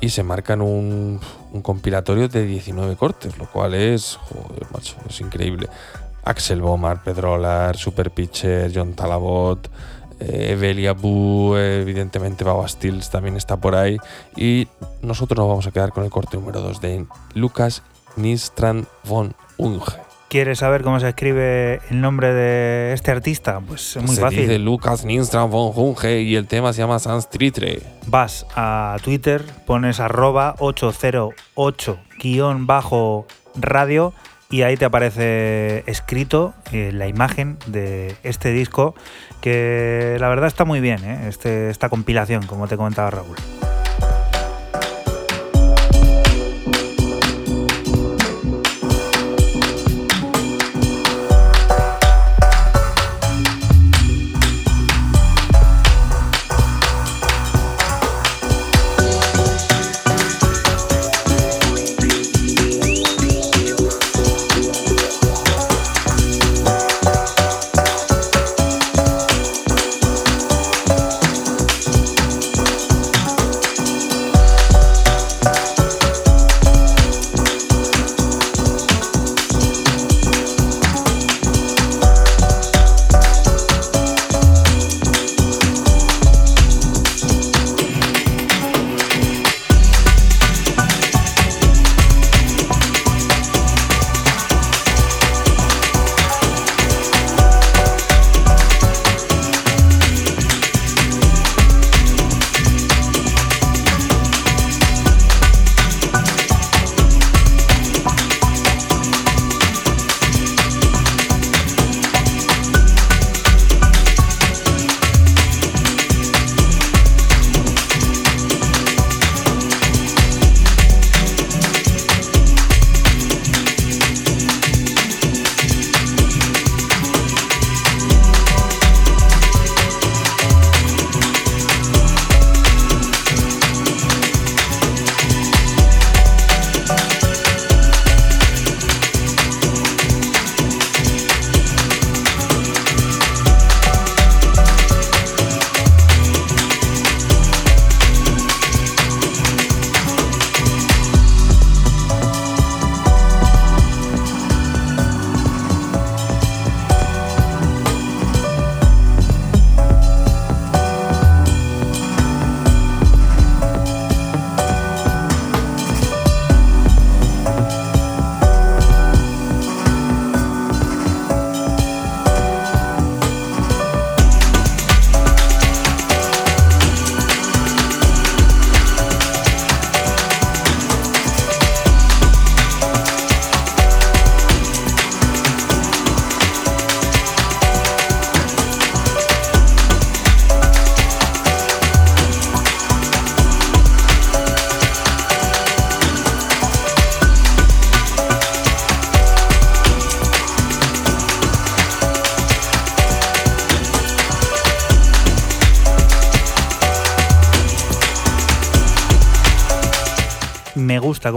y se marcan un, compilatorio de 19 cortes, lo cual es, joder, macho, es increíble. Axel Bomar, Pedrolar, Super Pitcher, John Talabot, eh, Evelia Bu, evidentemente Baba Stills también está por ahí. Y nosotros nos vamos a quedar con el corte número 2 de Lucas Nistrand von Unge. ¿Quieres saber cómo se escribe el nombre de este artista? Pues es muy se fácil. dice Lucas Nistrand von Unge y el tema se llama Sanstritre. Vas a Twitter, pones arroba 808-radio y ahí te aparece escrito eh, la imagen de este disco que la verdad está muy bien, ¿eh? este, esta compilación, como te comentaba Raúl.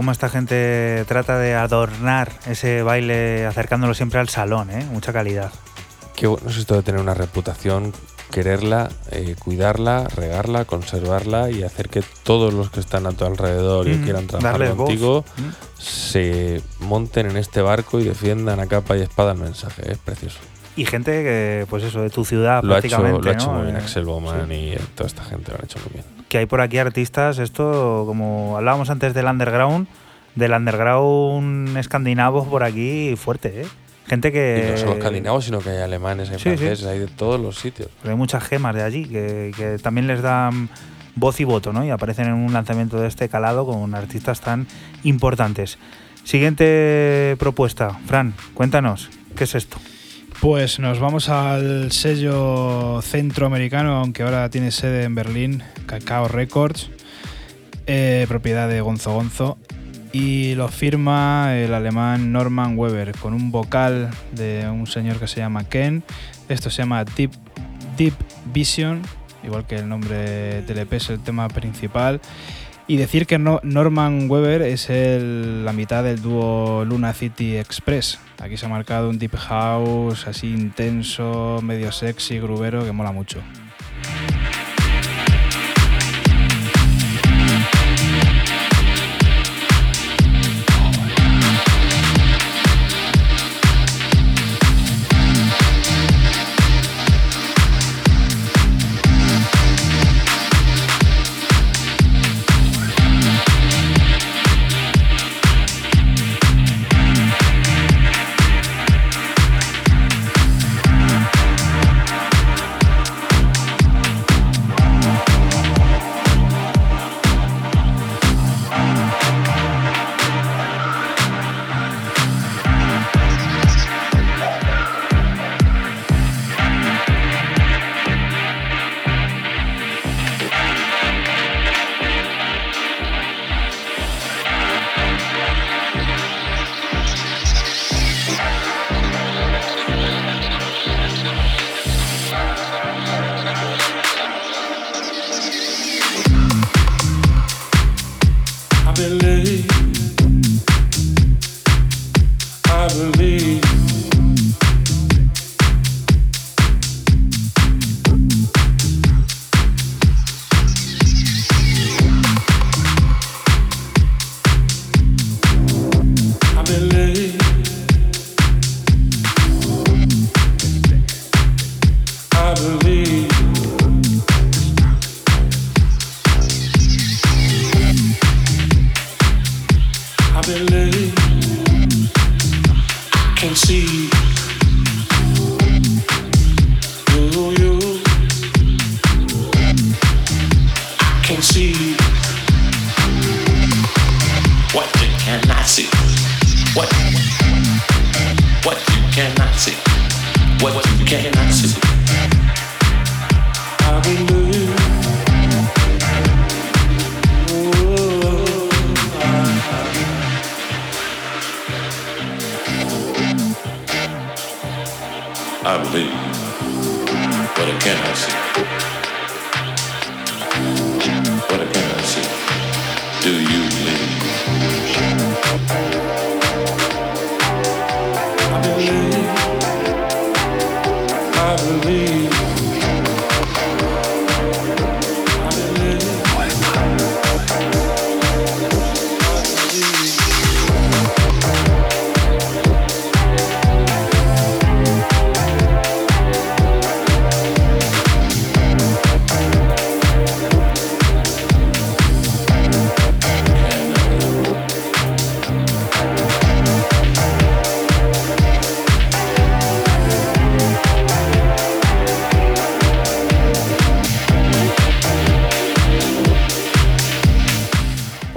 Cómo esta gente trata de adornar ese baile acercándolo siempre al salón, ¿eh? Mucha calidad. Qué bueno es esto de tener una reputación, quererla, eh, cuidarla, regarla, conservarla y hacer que todos los que están a tu alrededor y Mm, quieran trabajar contigo Mm. se monten en este barco y defiendan a capa y espada el mensaje. Es precioso. Y gente que, pues eso, de tu ciudad Lo ha hecho, prácticamente, lo ha hecho ¿no? muy bien Eh, Axel Bowman y toda esta gente lo han hecho muy bien. Que hay por aquí artistas, esto como hablábamos antes del underground, del underground escandinavo por aquí fuerte, ¿eh? Gente que... Y no solo escandinavos, sino que hay alemanes, hay Sí, sí. franceses, hay de todos los sitios. Hay muchas gemas de allí que, que también les dan voz y voto, ¿no? Y aparecen en un lanzamiento de este calado con artistas tan importantes. Siguiente propuesta, Fran, cuéntanos, ¿qué es esto? Pues nos vamos al sello centroamericano, aunque ahora tiene sede en Berlín, Cacao Records, eh, propiedad de Gonzo Gonzo, y lo firma el alemán Norman Weber con un vocal de un señor que se llama Ken. Esto se llama Deep, Deep Vision, igual que el nombre del EP es el tema principal. Y decir que no- Norman Weber es la mitad del dúo Luna City Express. Aquí se ha marcado un deep house así intenso, medio sexy, grubero, que mola mucho.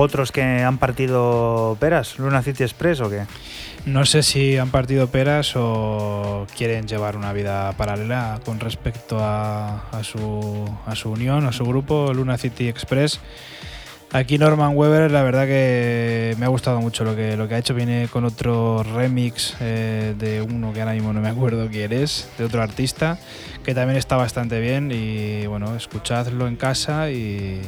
¿Otros que han partido peras? ¿Luna City Express o qué? No sé si han partido peras o quieren llevar una vida paralela con respecto a, su unión, a su grupo, Luna City Express. Aquí Norman Weber, la verdad que me ha gustado mucho lo que, lo que ha hecho. Viene con otro remix eh, de uno que ahora mismo no me acuerdo quién es, de otro artista, que también está bastante bien. Y bueno, escuchadlo en casa y,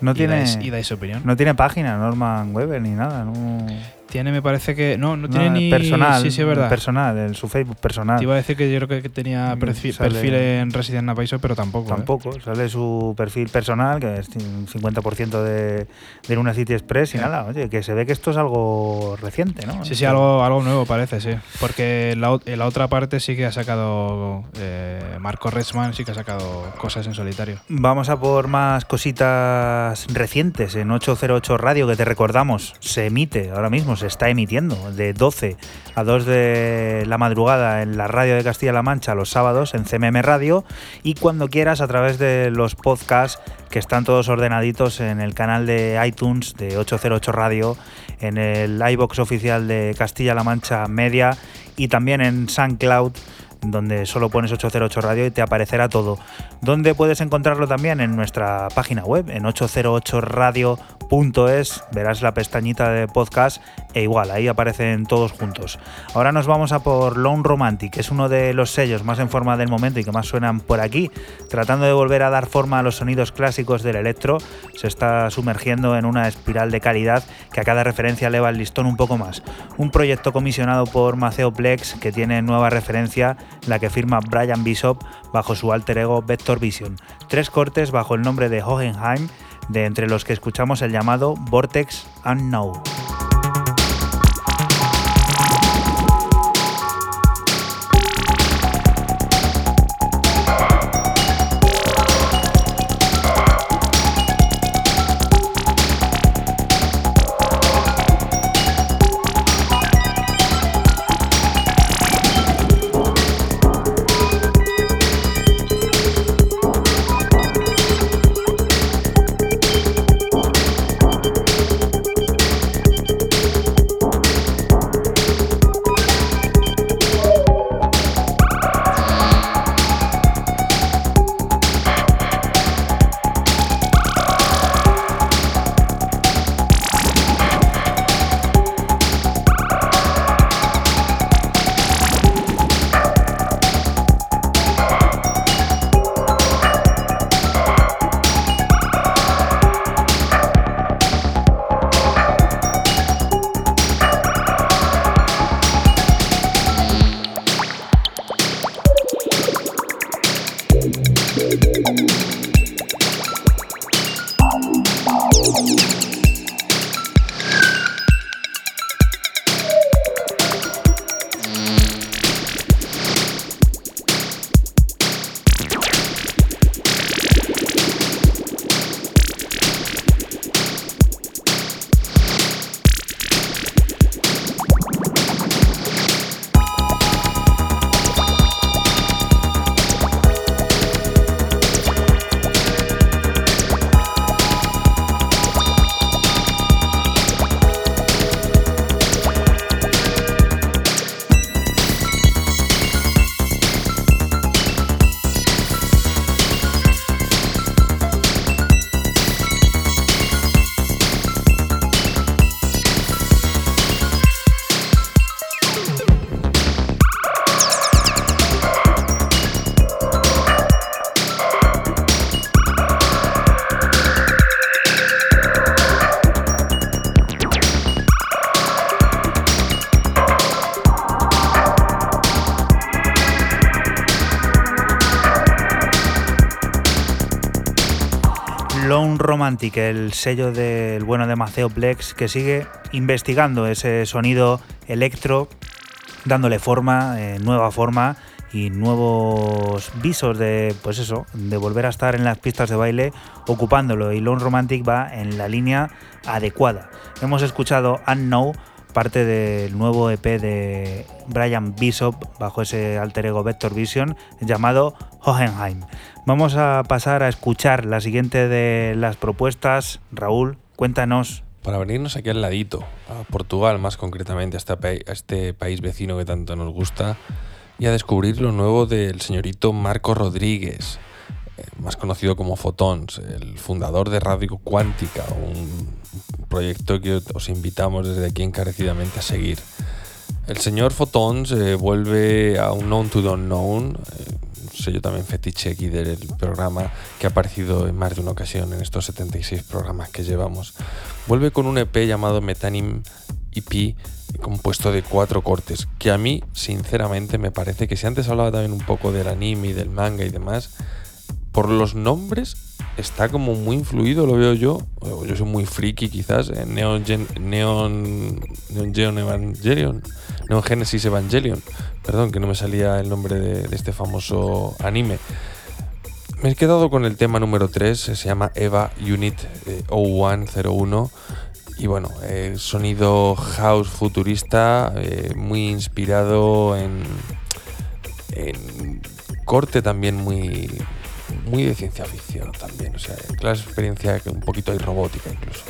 No y tiene, dais- y dais opinión. no tiene página, Norman Weber, ni nada. No, Tiene, me parece que. No, no no, tiene ni. personal. Sí, sí, es verdad. Personal, en su Facebook personal. Te iba a decir que yo creo que- tenía Mm, perfil, sale- perfil en Resident Evil, pero tampoco. ¿eh? Tampoco, sale su perfil personal, que es un 50% de, de Luna City Express y nada, oye, que se ve que esto es algo reciente, ¿no? Sí, sí, algo, algo nuevo parece, sí. Porque la, en la otra parte sí que ha sacado. eh, Marco Retzman sí que ha sacado cosas en solitario. Vamos a por más cositas recientes en 808 Radio que te recordamos, se emite ahora mismo, está emitiendo de 12 a 2 de la madrugada en la radio de Castilla-La Mancha los sábados en CMM Radio y cuando quieras a través de los podcasts que están todos ordenaditos en el canal de iTunes de 808 Radio, en el iBox oficial de Castilla-La Mancha Media y también en SoundCloud donde solo pones 808 Radio y te aparecerá todo. ¿Dónde puedes encontrarlo también? En nuestra página web, en 808radio.es, verás la pestañita de podcast e igual, ahí aparecen todos juntos. Ahora nos vamos a por Lone Romantic, que es uno de los sellos más en forma del momento y que más suenan por aquí, tratando de volver a dar forma a los sonidos clásicos del electro, se está sumergiendo en una espiral de calidad que a cada referencia eleva el listón un poco más. Un proyecto comisionado por Maceo Plex que tiene nueva referencia, la que firma Brian Bishop bajo su alter ego Vector Vision. Tres cortes bajo el nombre de Hohenheim, de entre los que escuchamos el llamado Vortex Unknown. Romantic, el sello del bueno de Maceo Plex, que sigue investigando ese sonido electro, dándole forma, eh, nueva forma y nuevos visos de, pues eso, de volver a estar en las pistas de baile ocupándolo. Y Lone Romantic va en la línea adecuada. Hemos escuchado Unknown, parte del nuevo EP de Brian Bishop bajo ese alter ego Vector Vision llamado Hohenheim. Vamos a pasar a escuchar la siguiente de las propuestas. Raúl, cuéntanos. Para venirnos aquí al ladito, a Portugal más concretamente, a este, a este país vecino que tanto nos gusta, y a descubrir lo nuevo del señorito Marco Rodríguez, eh, más conocido como Photons, el fundador de Radio Cuántica, un proyecto que os invitamos desde aquí encarecidamente a seguir. El señor Photons eh, vuelve a un Known to the Unknown, eh, sello también fetiche aquí del programa, que ha aparecido en más de una ocasión en estos 76 programas que llevamos. Vuelve con un EP llamado Metanim EP compuesto de cuatro cortes, que a mí, sinceramente, me parece que si antes hablaba también un poco del anime y del manga y demás, por los nombres está como muy influido, lo veo yo. Yo soy muy friki quizás. en Neon, Gen- Neon, Neon Evangelion. Neon Genesis Evangelion. Perdón, que no me salía el nombre de, este famoso anime. Me he quedado con el tema número 3, se llama Eva Unit eh, 0101. Y bueno, eh, sonido house futurista, eh, muy inspirado en, en corte también muy, muy de ciencia ficción también. O sea, de experiencia un poquito hay robótica incluso.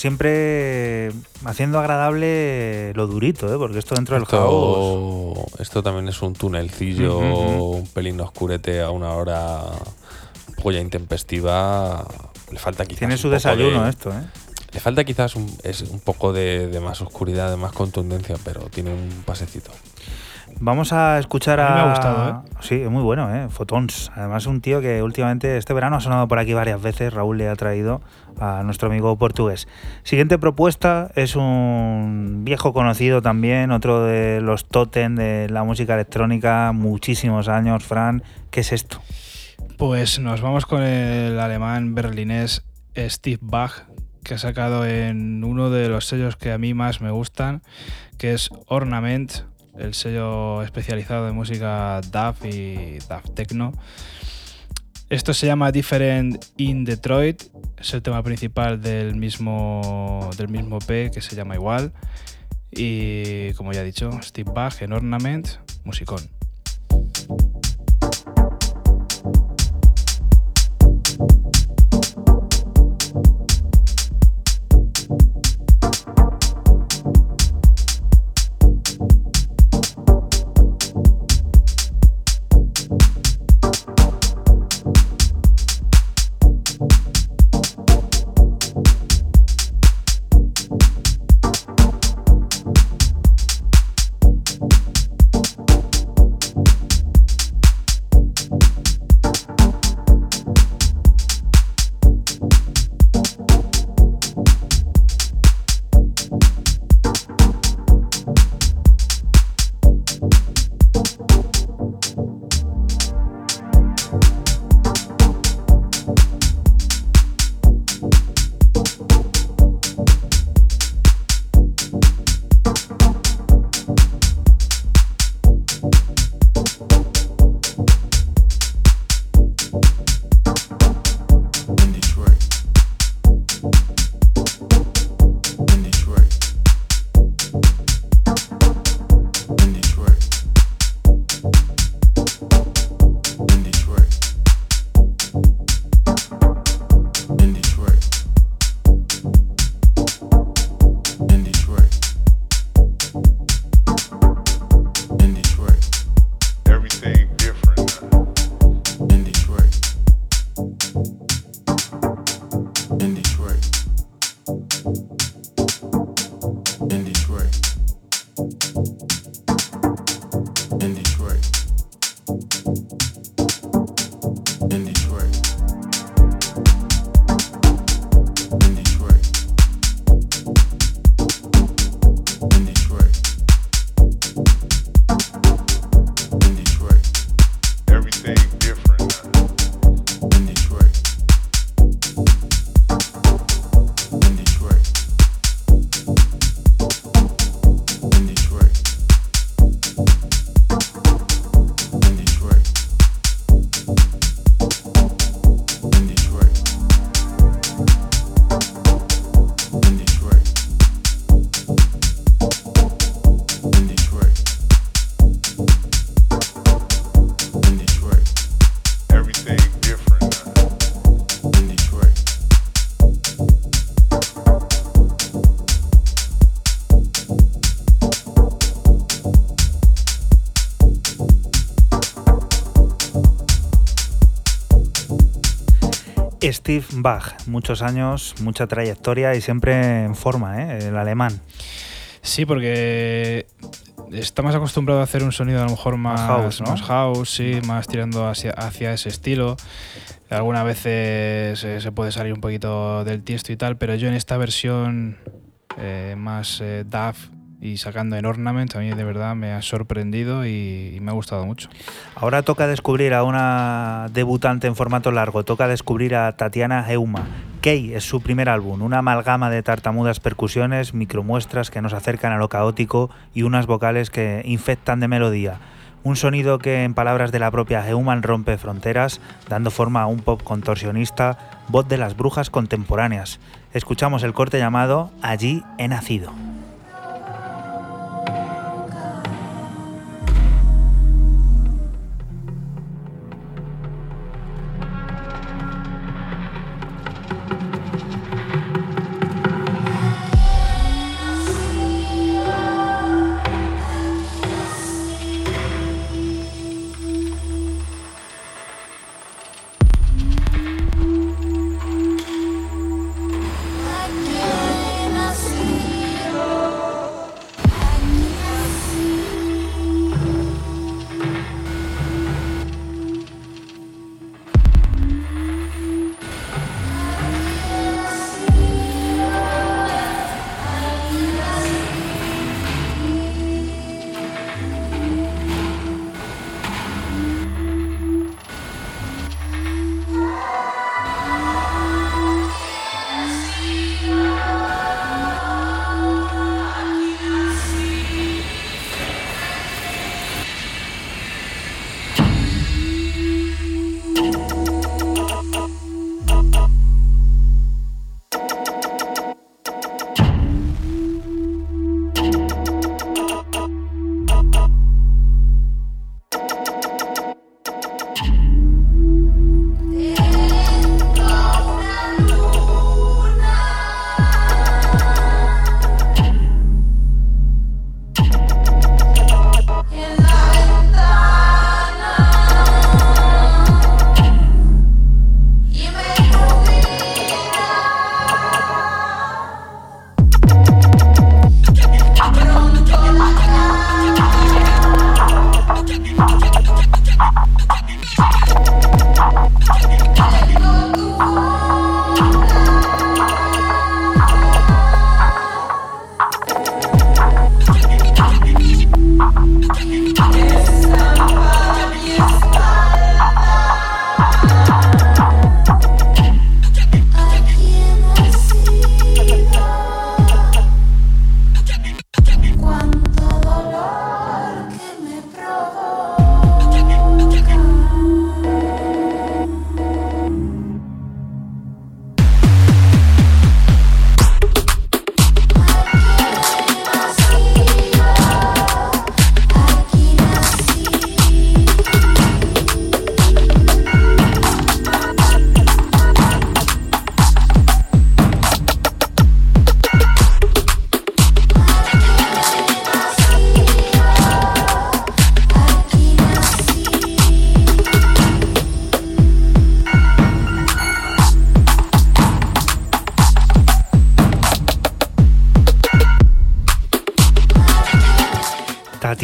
Siempre haciendo agradable lo durito, ¿eh? porque esto dentro del. Esto, esto también es un tunelcillo, un pelín oscurete a una hora ya intempestiva. Le falta quizás Tiene su desayuno de- esto, ¿eh? Le falta quizás un, es un poco de, de más oscuridad, de más contundencia, pero tiene un pasecito. Vamos a escuchar a. Me ha gustado, Sí, es muy bueno, ¿eh? Photons. Además, un tío que últimamente, este verano ha sonado por aquí varias veces. Raúl le ha traído a nuestro amigo portugués. Siguiente propuesta es un viejo conocido también, otro de los totem de la música electrónica, muchísimos años, Fran. ¿Qué es esto? Pues nos vamos con el alemán berlinés Steve Bach, que ha sacado en uno de los sellos que a mí más me gustan, que es Ornament, el sello especializado en música DAF y DAF Techno. Esto se llama Different in Detroit, es el tema principal del mismo, del mismo P que se llama igual. Y como ya he dicho, Steve Bach en Ornament, musicón. Steve Bach, muchos años, mucha trayectoria y siempre en forma, ¿eh? el alemán. Sí, porque está más acostumbrado a hacer un sonido a lo mejor más, house, ¿no? más house, sí, más tirando hacia, hacia ese estilo. Algunas veces eh, se puede salir un poquito del tiesto y tal, pero yo en esta versión eh, más eh, DAF y sacando en Ornament, a mí de verdad me ha sorprendido y, me ha gustado mucho. Ahora toca descubrir a una debutante en formato largo, toca descubrir a Tatiana Heuma. Key es su primer álbum, una amalgama de tartamudas percusiones, micromuestras que nos acercan a lo caótico y unas vocales que infectan de melodía. Un sonido que, en palabras de la propia Heumann, rompe fronteras, dando forma a un pop contorsionista, voz de las brujas contemporáneas. Escuchamos el corte llamado Allí he nacido.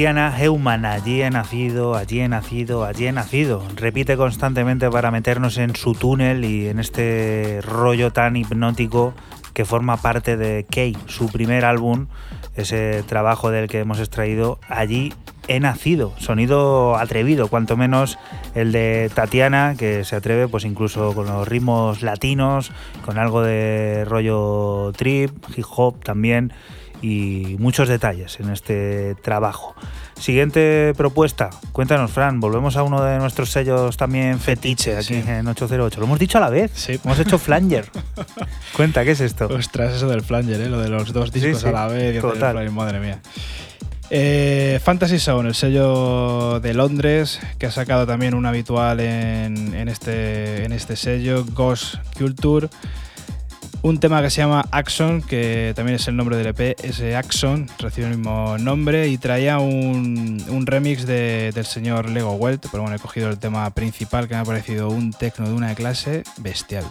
Tatiana Heumann, allí he nacido, allí he nacido, allí he nacido. Repite constantemente para meternos en su túnel y en este rollo tan hipnótico que forma parte de Key, su primer álbum, ese trabajo del que hemos extraído allí he nacido. Sonido atrevido, cuanto menos el de Tatiana, que se atreve pues incluso con los ritmos latinos, con algo de rollo trip, hip hop también y muchos detalles en este trabajo. Siguiente propuesta, cuéntanos Fran, volvemos a uno de nuestros sellos también fetiche aquí sí. en 808. Lo hemos dicho a la vez, Sí. hemos hecho flanger. Cuenta, ¿qué es esto? Ostras, eso del flanger, ¿eh? lo de los dos discos sí, a la vez. total. flanger, madre mía. Eh, Fantasy Sound, el sello de Londres, que ha sacado también un habitual en, en este, en este sello, Ghost Culture. Un tema que se llama Axon, que también es el nombre del EP, ese Axon recibe el mismo nombre y traía un, un remix de- del señor Lego Welt, pero bueno, he cogido el tema principal que me ha parecido un tecno de una clase bestial.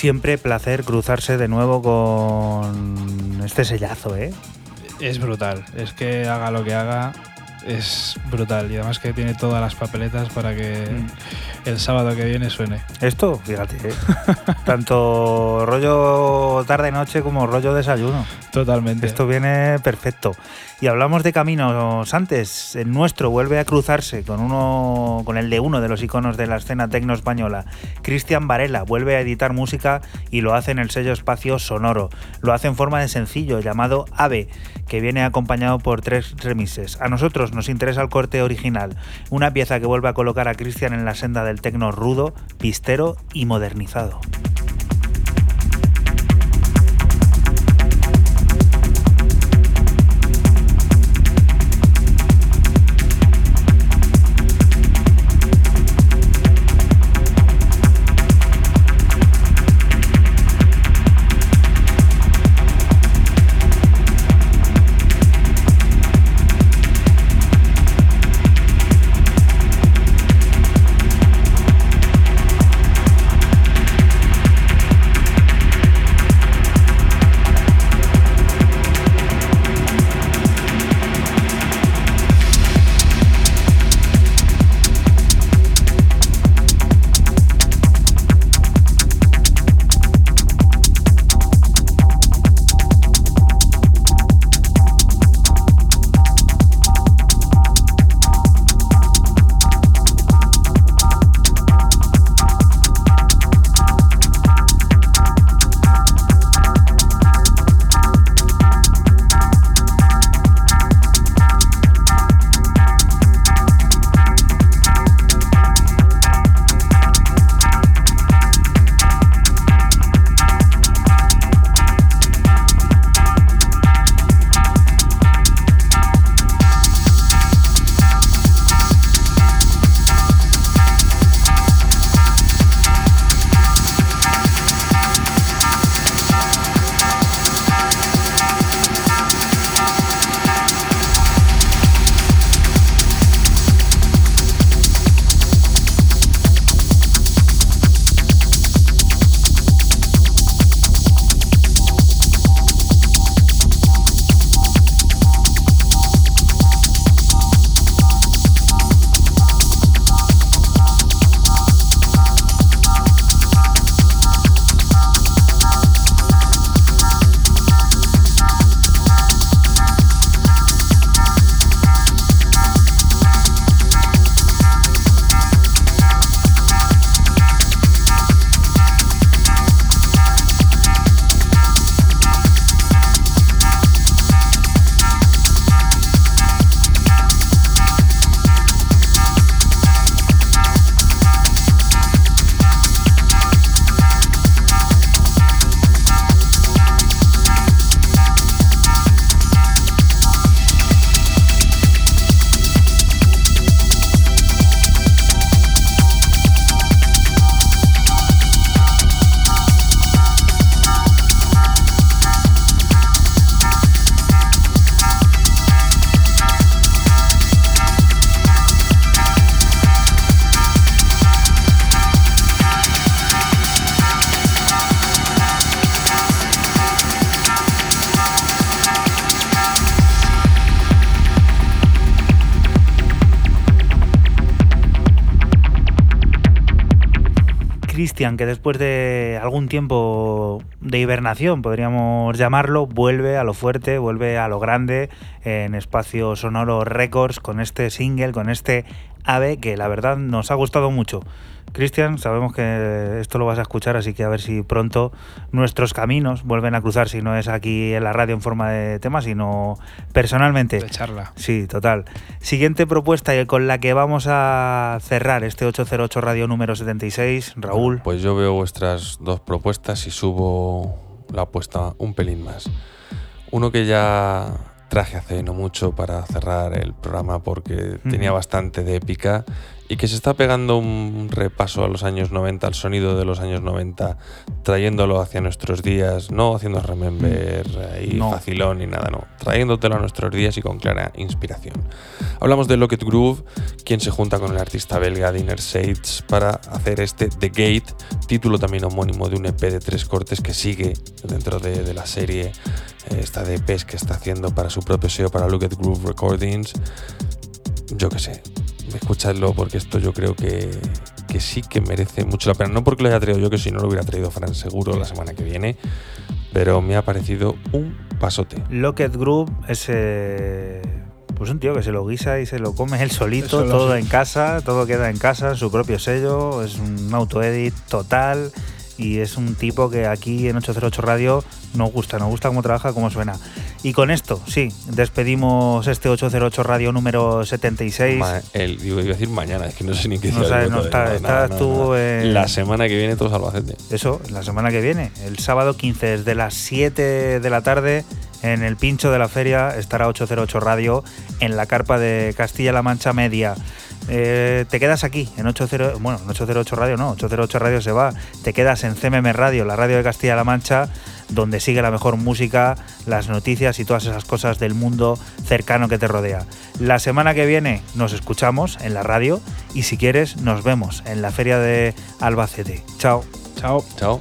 Siempre placer cruzarse de nuevo con este sellazo, ¿eh? Es brutal. Es que haga lo que haga, es brutal. Y además que tiene todas las papeletas para que Mm. el sábado que viene suene. Esto, fíjate, ¿eh? tanto rollo tarde-noche como rollo desayuno. Totalmente. Esto viene perfecto. Y hablamos de caminos antes. El nuestro vuelve a cruzarse con uno, con el de uno de los iconos de la escena tecno española. Cristian Varela vuelve a editar música y lo hace en el sello Espacio Sonoro. Lo hace en forma de sencillo llamado Ave, que viene acompañado por tres remixes. A nosotros nos interesa el corte original, una pieza que vuelve a colocar a Cristian en la senda del tecno rudo, pistero y modernizado. Que después de algún tiempo de hibernación, podríamos llamarlo, vuelve a lo fuerte, vuelve a lo grande en Espacio Sonoro Records con este single, con este ave que la verdad nos ha gustado mucho. Cristian, sabemos que esto lo vas a escuchar, así que a ver si pronto nuestros caminos vuelven a cruzar, si no es aquí en la radio en forma de tema, sino personalmente. De charla. Sí, total. Siguiente propuesta y con la que vamos a cerrar este 808 Radio número 76, Raúl. Pues yo veo vuestras dos propuestas y subo la apuesta un pelín más. Uno que ya traje hace no mucho para cerrar el programa porque tenía bastante de épica y que se está pegando un repaso a los años 90, al sonido de los años 90, trayéndolo hacia nuestros días, no haciendo remember y No. facilón ni nada, no, trayéndotelo a nuestros días y con clara inspiración. Hablamos de Locket Groove, quien se junta con el artista belga Dinner Shades para hacer este The Gate, título también homónimo de un EP de tres cortes que sigue dentro de, de la serie eh, esta de EPs que está haciendo para su propio SEO, para Locket Groove Recordings. Yo qué sé, escuchadlo porque esto yo creo que, que sí que merece mucho la pena. No porque lo haya traído yo, que si no lo hubiera traído Fran seguro la semana que viene, pero me ha parecido un pasote. Locket Group es pues un tío que se lo guisa y se lo come él solito, todo en casa, todo queda en casa, su propio sello, es un auto-edit total y es un tipo que aquí en 808 Radio nos gusta, nos gusta cómo trabaja, cómo suena. Y con esto, sí, despedimos este 808 Radio número 76. Ma- el, iba a decir mañana, es que no sé ni qué No sabes, no está- nada, tú en- La semana que viene todos Albacete. Eso, la semana que viene, el sábado 15, desde las 7 de la tarde, en el pincho de la feria estará 808 Radio en la carpa de Castilla-La Mancha Media. Eh, te quedas aquí, en 80, bueno, en 808 Radio no, 808 Radio se va. Te quedas en CMM Radio, la radio de Castilla-La Mancha, donde sigue la mejor música, las noticias y todas esas cosas del mundo cercano que te rodea. La semana que viene nos escuchamos en la radio y si quieres nos vemos en la feria de Albacete. Chao. Chao. Chao.